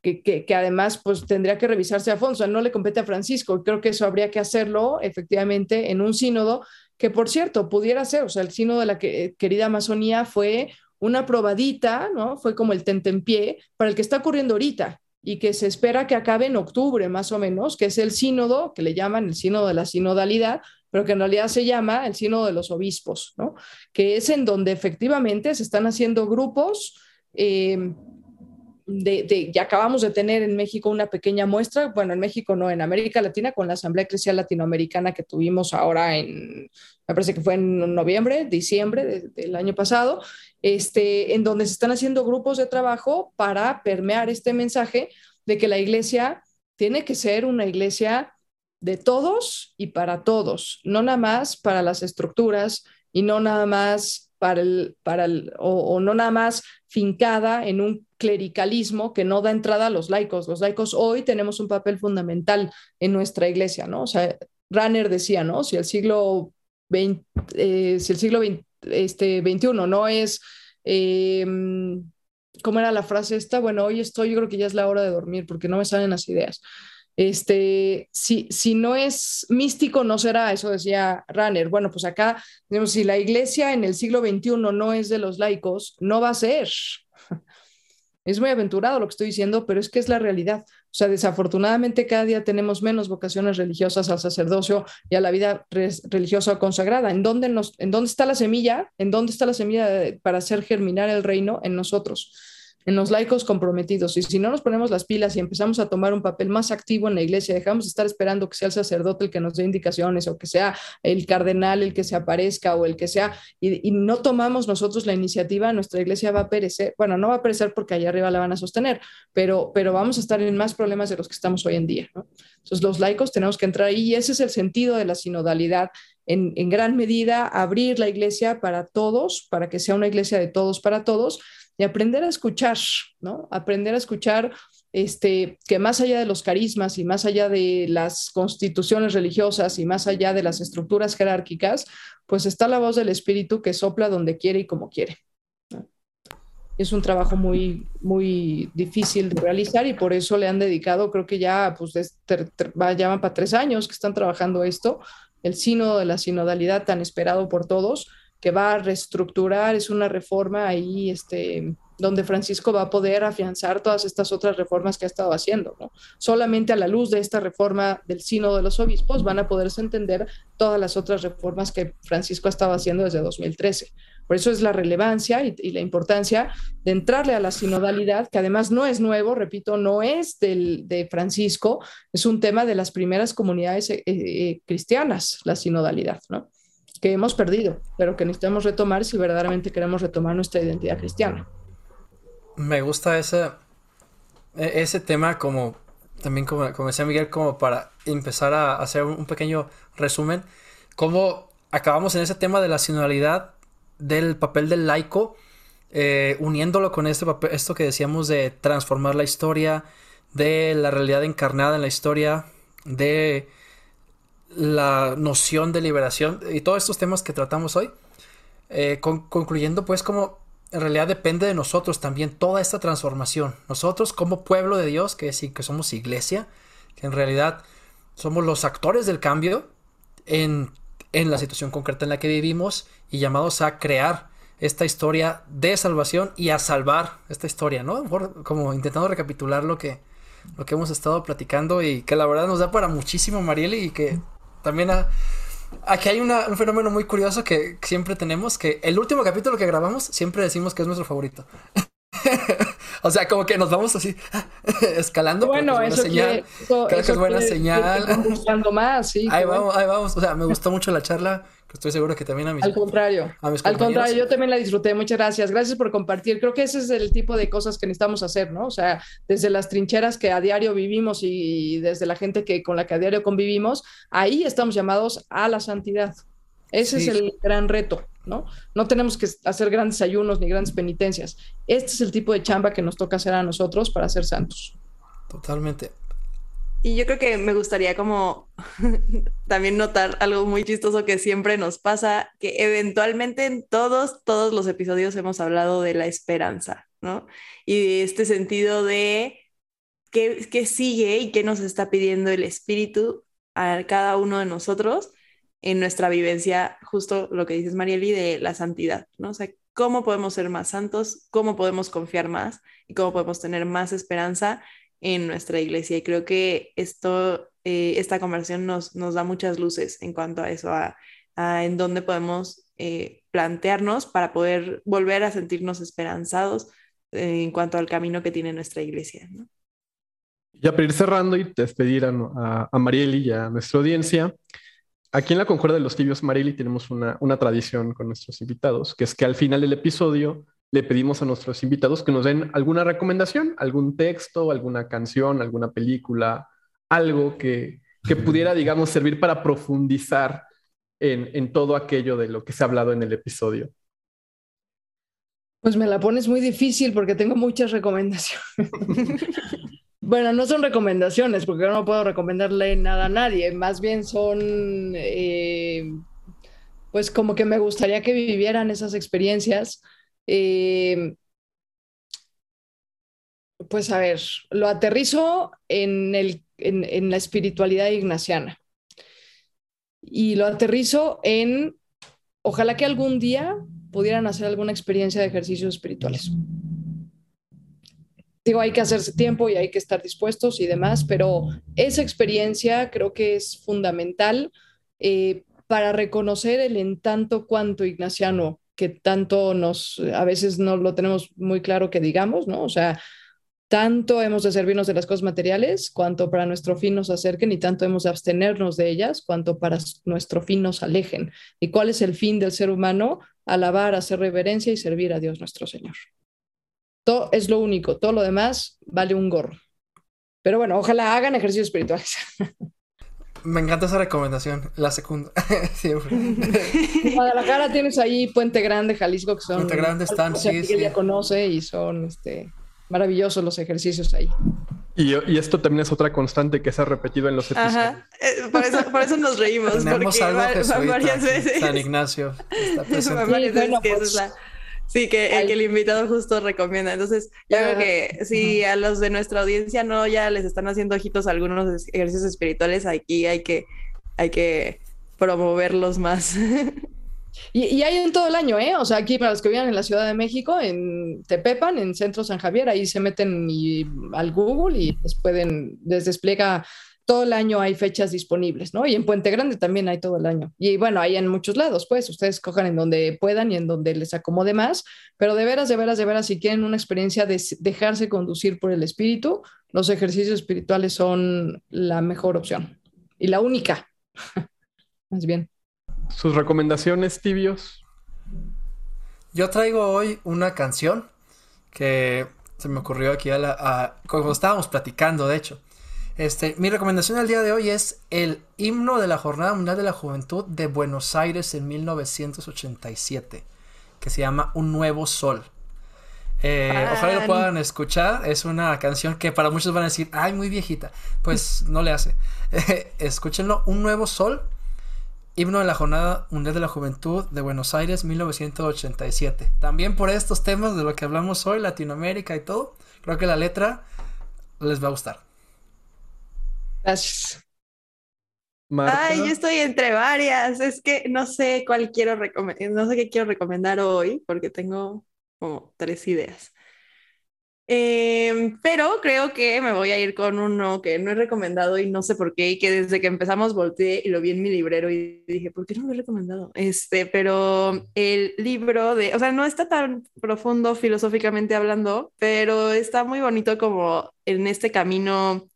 que, además pues tendría que revisarse a fondo, no le compete a Francisco, creo que eso habría que hacerlo efectivamente en un sínodo, que por cierto, pudiera ser, o sea, el sínodo de la que, querida Amazonía fue una probadita, ¿no? Fue como el tentempié para el que está ocurriendo ahorita y que se espera que acabe en octubre más o menos, que es el sínodo, que le llaman el sínodo de la sinodalidad, pero que en realidad se llama el sínodo de los obispos, ¿no? Que es en donde efectivamente se están haciendo grupos. Eh, ya acabamos de tener en México una pequeña muestra, bueno, en México no, en América Latina, con la Asamblea Eclesial Latinoamericana que tuvimos ahora en, me parece que fue en noviembre, diciembre del año pasado, este, en donde se están haciendo grupos de trabajo para permear este mensaje de que la iglesia tiene que ser una iglesia de todos y para todos, no nada más para las estructuras y no nada más para el, para el, o no nada más fincada en un clericalismo que no da entrada a los laicos. Los laicos hoy tenemos un papel fundamental en nuestra iglesia, ¿no? O sea, Ranner decía, ¿no? Si el siglo XX, eh, si el siglo XX, este, XXI no es, eh, ¿cómo era la frase esta? Bueno, hoy estoy, yo creo que ya es la hora de dormir porque no me salen las ideas. Este, si, si no es místico, no será, eso decía Ranner. Bueno, pues acá, digamos, si la iglesia en el siglo XXI no es de los laicos, no va a ser. Es muy aventurado lo que estoy diciendo, pero es que es la realidad. O sea, desafortunadamente cada día tenemos menos vocaciones religiosas al sacerdocio y a la vida religiosa consagrada. ¿En dónde, nos, ¿En dónde está la semilla? ¿En dónde está la semilla para hacer germinar el reino? En nosotros en los laicos comprometidos. Y si no nos ponemos las pilas y empezamos a tomar un papel más activo en la iglesia, dejamos de estar esperando que sea el sacerdote el que nos dé indicaciones o que sea el cardenal el que se aparezca o el que sea, y, no tomamos nosotros la iniciativa, nuestra iglesia va a perecer. Bueno, no va a perecer porque allá arriba la van a sostener, pero, pero vamos a estar en más problemas de los que estamos hoy en día. Entonces, los laicos tenemos que entrar ahí y ese es el sentido de la sinodalidad en, en gran medida abrir la iglesia para todos, para que sea una iglesia de todos para todos y aprender a escuchar, ¿no? Aprender a escuchar este, que más allá de los carismas y más allá de las constituciones religiosas y más allá de las estructuras jerárquicas, pues está la voz del Espíritu que sopla donde quiere y como quiere. Es un trabajo muy, muy difícil de realizar y por eso le han dedicado, creo que ya, pues, ya para tres años que están trabajando esto, el sino de la sinodalidad tan esperado por todos, que va a reestructurar, es una reforma ahí, este, donde Francisco va a poder afianzar todas estas otras reformas que ha estado haciendo. ¿no? Solamente a la luz de esta reforma del Sínodo de los Obispos van a poderse entender todas las otras reformas que Francisco ha estado haciendo desde 2013. Por eso es la relevancia y, la importancia de entrarle a la sinodalidad, que además no es nuevo, repito, no es del, de Francisco, es un tema de las primeras comunidades eh, eh, cristianas, la sinodalidad, ¿no? Que hemos perdido, pero que necesitamos retomar si verdaderamente queremos retomar nuestra identidad cristiana. Me gusta ese, e, ese tema como, también como, como decía Miguel, como para empezar a hacer un pequeño resumen, cómo acabamos en ese tema de la sinodalidad, del papel del laico, eh, uniéndolo con este papel, esto que decíamos de transformar la historia, de la realidad encarnada en la historia, de la noción de liberación y todos estos temas que tratamos hoy. Eh, concluyendo pues como en realidad depende de nosotros también toda esta transformación. Nosotros como pueblo de Dios, que sí que somos iglesia, que en realidad somos los actores del cambio en, en la situación concreta en la que vivimos y llamados a crear esta historia de salvación y a salvar esta historia, ¿no? Como intentando recapitular lo que, lo que hemos estado platicando y que la verdad nos da para muchísimo, Marieli, y que también ha, Aquí hay un fenómeno muy curioso que siempre tenemos, que el último capítulo que grabamos siempre decimos que es nuestro favorito. o sea, como que nos vamos así escalando. Bueno, es eso señal. Creo que es buena señal. más, sí. Ahí vamos, ahí vamos. O sea, me gustó mucho la charla estoy seguro que también a mis Al contrario. al contrario, yo también la disfruté. Muchas gracias. Gracias por compartir. Creo que ese es el tipo de cosas que necesitamos hacer, ¿no? O sea, desde las trincheras que a diario vivimos y desde la gente que con la que a diario convivimos, ahí estamos llamados a la santidad. Ese es el gran reto, ¿no? No tenemos que hacer grandes ayunos ni grandes penitencias. Este es el tipo de chamba que nos toca hacer a nosotros para ser santos. Totalmente. Y yo creo que me gustaría como también notar algo muy chistoso que siempre nos pasa, que eventualmente en todos, todos los episodios hemos hablado de la esperanza, ¿no? Y de este sentido de qué, qué sigue y qué nos está pidiendo el Espíritu a cada uno de nosotros en nuestra vivencia, justo lo que dices, Marieli, de la santidad, ¿no? O sea, cómo podemos ser más santos, cómo podemos confiar más y cómo podemos tener más esperanza en nuestra iglesia. Y creo que esto, eh, esta conversación nos, nos da muchas luces en cuanto a eso, a, en dónde podemos eh, plantearnos para poder volver a sentirnos esperanzados eh, en cuanto al camino que tiene nuestra iglesia. ¿no? Ya para ir cerrando y despedir a, a, a Marieli y a nuestra audiencia, aquí en la Conjuega de los Tibios, Marieli, tenemos una, una tradición con nuestros invitados, que es que al final del episodio le pedimos a nuestros invitados que nos den alguna recomendación, algún texto, alguna canción, alguna película, algo que, pudiera, digamos, servir para profundizar en, todo aquello de lo que se ha hablado en el episodio. Pues me la pones muy difícil porque tengo muchas recomendaciones. bueno, no son recomendaciones porque yo no puedo recomendarle nada a nadie, más bien son, eh, pues como que me gustaría que vivieran esas experiencias eh, pues a ver, lo aterrizo en, el, en, la espiritualidad ignaciana y lo aterrizo en, ojalá que algún día pudieran hacer alguna experiencia de ejercicios espirituales. Digo, hay que hacerse tiempo y hay que estar dispuestos y demás, pero esa experiencia creo que es fundamental eh, para reconocer el en tanto cuanto ignaciano que tanto nos, a veces no lo tenemos muy claro que digamos, ¿no? O sea, tanto hemos de servirnos de las cosas materiales, cuanto para nuestro fin nos acerquen, y tanto hemos de abstenernos de ellas, cuanto para nuestro fin nos alejen. ¿Y cuál es el fin del ser humano? Alabar, hacer reverencia y servir a Dios nuestro Señor. Todo es lo único, todo lo demás vale un gorro. Pero bueno, ojalá hagan ejercicios espirituales. Me encanta esa recomendación, la segunda. Siempre. En Guadalajara tienes ahí Puente Grande, Jalisco, que son. Puente Grande están, sí, que sí. ya conoce y son este, maravillosos los ejercicios ahí. Y, y esto también es otra constante que se ha repetido en los episodios. Ajá, eh, por, eso, por eso nos reímos. Tenemos porque algo va- que van varias veces. San Ignacio está presente. Sí, bueno, pues, es la- Sí, que, el invitado justo recomienda. Entonces, yo creo que si a los de nuestra audiencia no ya les están haciendo ojitos algunos ejercicios espirituales, aquí hay que, hay que promoverlos más. Y, y hay en todo el año, ¿eh? O sea, aquí para los que vivan en la Ciudad de México, en Tepepan, en Centro San Javier, ahí se meten y- al Google y pues pueden, les despliega todo el año hay fechas disponibles, ¿no? Y en Puente Grande también hay todo el año. Y bueno, hay en muchos lados, pues ustedes cojan en donde puedan y en donde les acomode más, pero de veras, de veras, de veras, si quieren una experiencia de dejarse conducir por el espíritu, los ejercicios espirituales son la mejor opción y la única, más bien. Sus recomendaciones, tibios. Yo traigo hoy una canción que se me ocurrió aquí a la, a- cuando estábamos platicando, de hecho. Este, mi recomendación al día de hoy es el himno de la Jornada Mundial de la Juventud de Buenos Aires en 1987, que se llama Un Nuevo Sol. Eh, ojalá lo puedan escuchar. Es una canción que para muchos van a decir, ay, muy viejita. Pues no le hace. Escúchenlo, Un Nuevo Sol. Himno de la Jornada Mundial de la Juventud de Buenos Aires 1987. También por estos temas de lo que hablamos hoy, Latinoamérica y todo, creo que la letra les va a gustar. Gracias. Marta. Ay, yo estoy entre varias. Es que no sé cuál quiero recomendar, no sé qué quiero recomendar hoy, porque tengo como tres ideas. Em, pero creo que me voy a ir con uno que no he recomendado y no sé por qué, y que desde que empezamos volteé y lo vi en mi librero y dije, ¿por qué no lo he recomendado? Este, pero el libro de, o sea, no está tan profundo filosóficamente hablando, pero está muy bonito como en este camino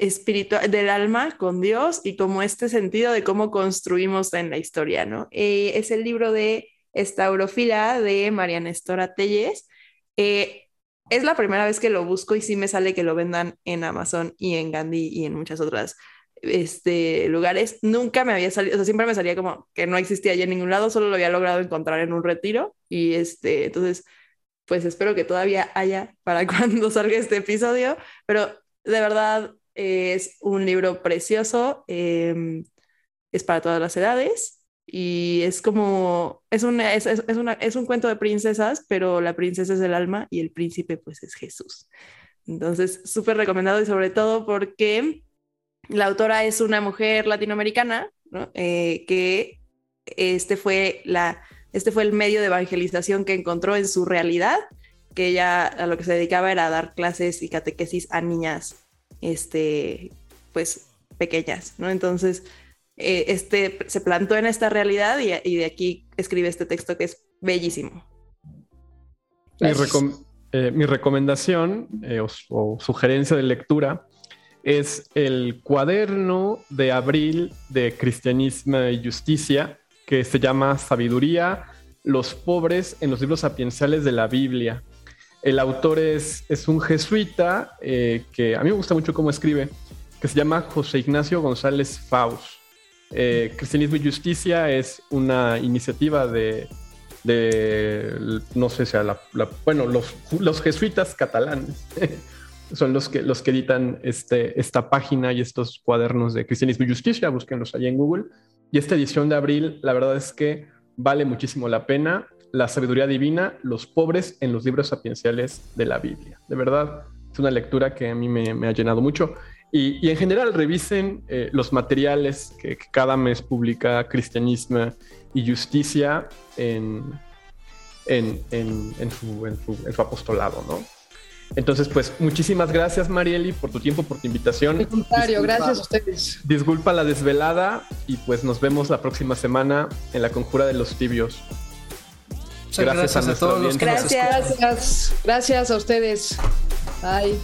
espiritual del alma con Dios y como este sentido de cómo construimos en la historia, ¿no? Eh, es el libro de Estaurofila de María Nestora Telles. Eh, es la primera vez que lo busco y sí me sale que lo vendan en Amazon y en Gandhi y en muchas otras este, lugares. Nunca me había salido, o sea, siempre me salía como que no existía ya en ningún lado, solo lo había logrado encontrar en un retiro y este, entonces, pues espero que todavía haya para cuando salga este episodio, pero de verdad es un libro precioso, eh, es para todas las edades y es como, es, una, es, es, una, es un cuento de princesas, pero la princesa es el alma y el príncipe pues es Jesús. Entonces, súper recomendado y sobre todo porque la autora es una mujer latinoamericana, ¿no? Eh, que este fue, la, este fue el medio de evangelización que encontró en su realidad, que ella a lo que se dedicaba era dar clases y catequesis a niñas este, pues pequeñas, ¿no? Entonces, eh, este se plantó en esta realidad y, y, de aquí escribe este texto que es bellísimo. Mi, recom eh, mi recomendación eh, o, o, sugerencia de lectura es el cuaderno de abril de Cristianismo y Justicia que se llama Sabiduría, los pobres en los libros sapienciales de la Biblia. El autor es, es un jesuita eh, que a mí me gusta mucho cómo escribe, que se llama José Ignacio González Faust. Eh, Cristianismo y Justicia es una iniciativa de, de no sé si la, la, bueno, los, los, jesuitas catalanes son los que, los que editan este, esta página y estos cuadernos de Cristianismo y Justicia, búsquenlos ahí en Google. Y esta edición de abril, la verdad es que vale muchísimo la pena la sabiduría divina, los pobres en los libros sapienciales de la Biblia. De verdad, es una lectura que a mí me, me ha llenado mucho. Y, y, en general, revisen eh, los materiales que, que, cada mes publica Cristianismo y Justicia en, en, en, en su, su, su, apostolado, ¿no? Entonces, pues, muchísimas gracias, Marieli, por tu tiempo, por tu invitación. Al contrario, disculpa, gracias a ustedes. Disculpa la desvelada y pues nos vemos la próxima semana en la Conjura de los Tibios. Muchas gracias, gracias a, a todos los que gracias. Nos gracias, gracias a ustedes. Bye.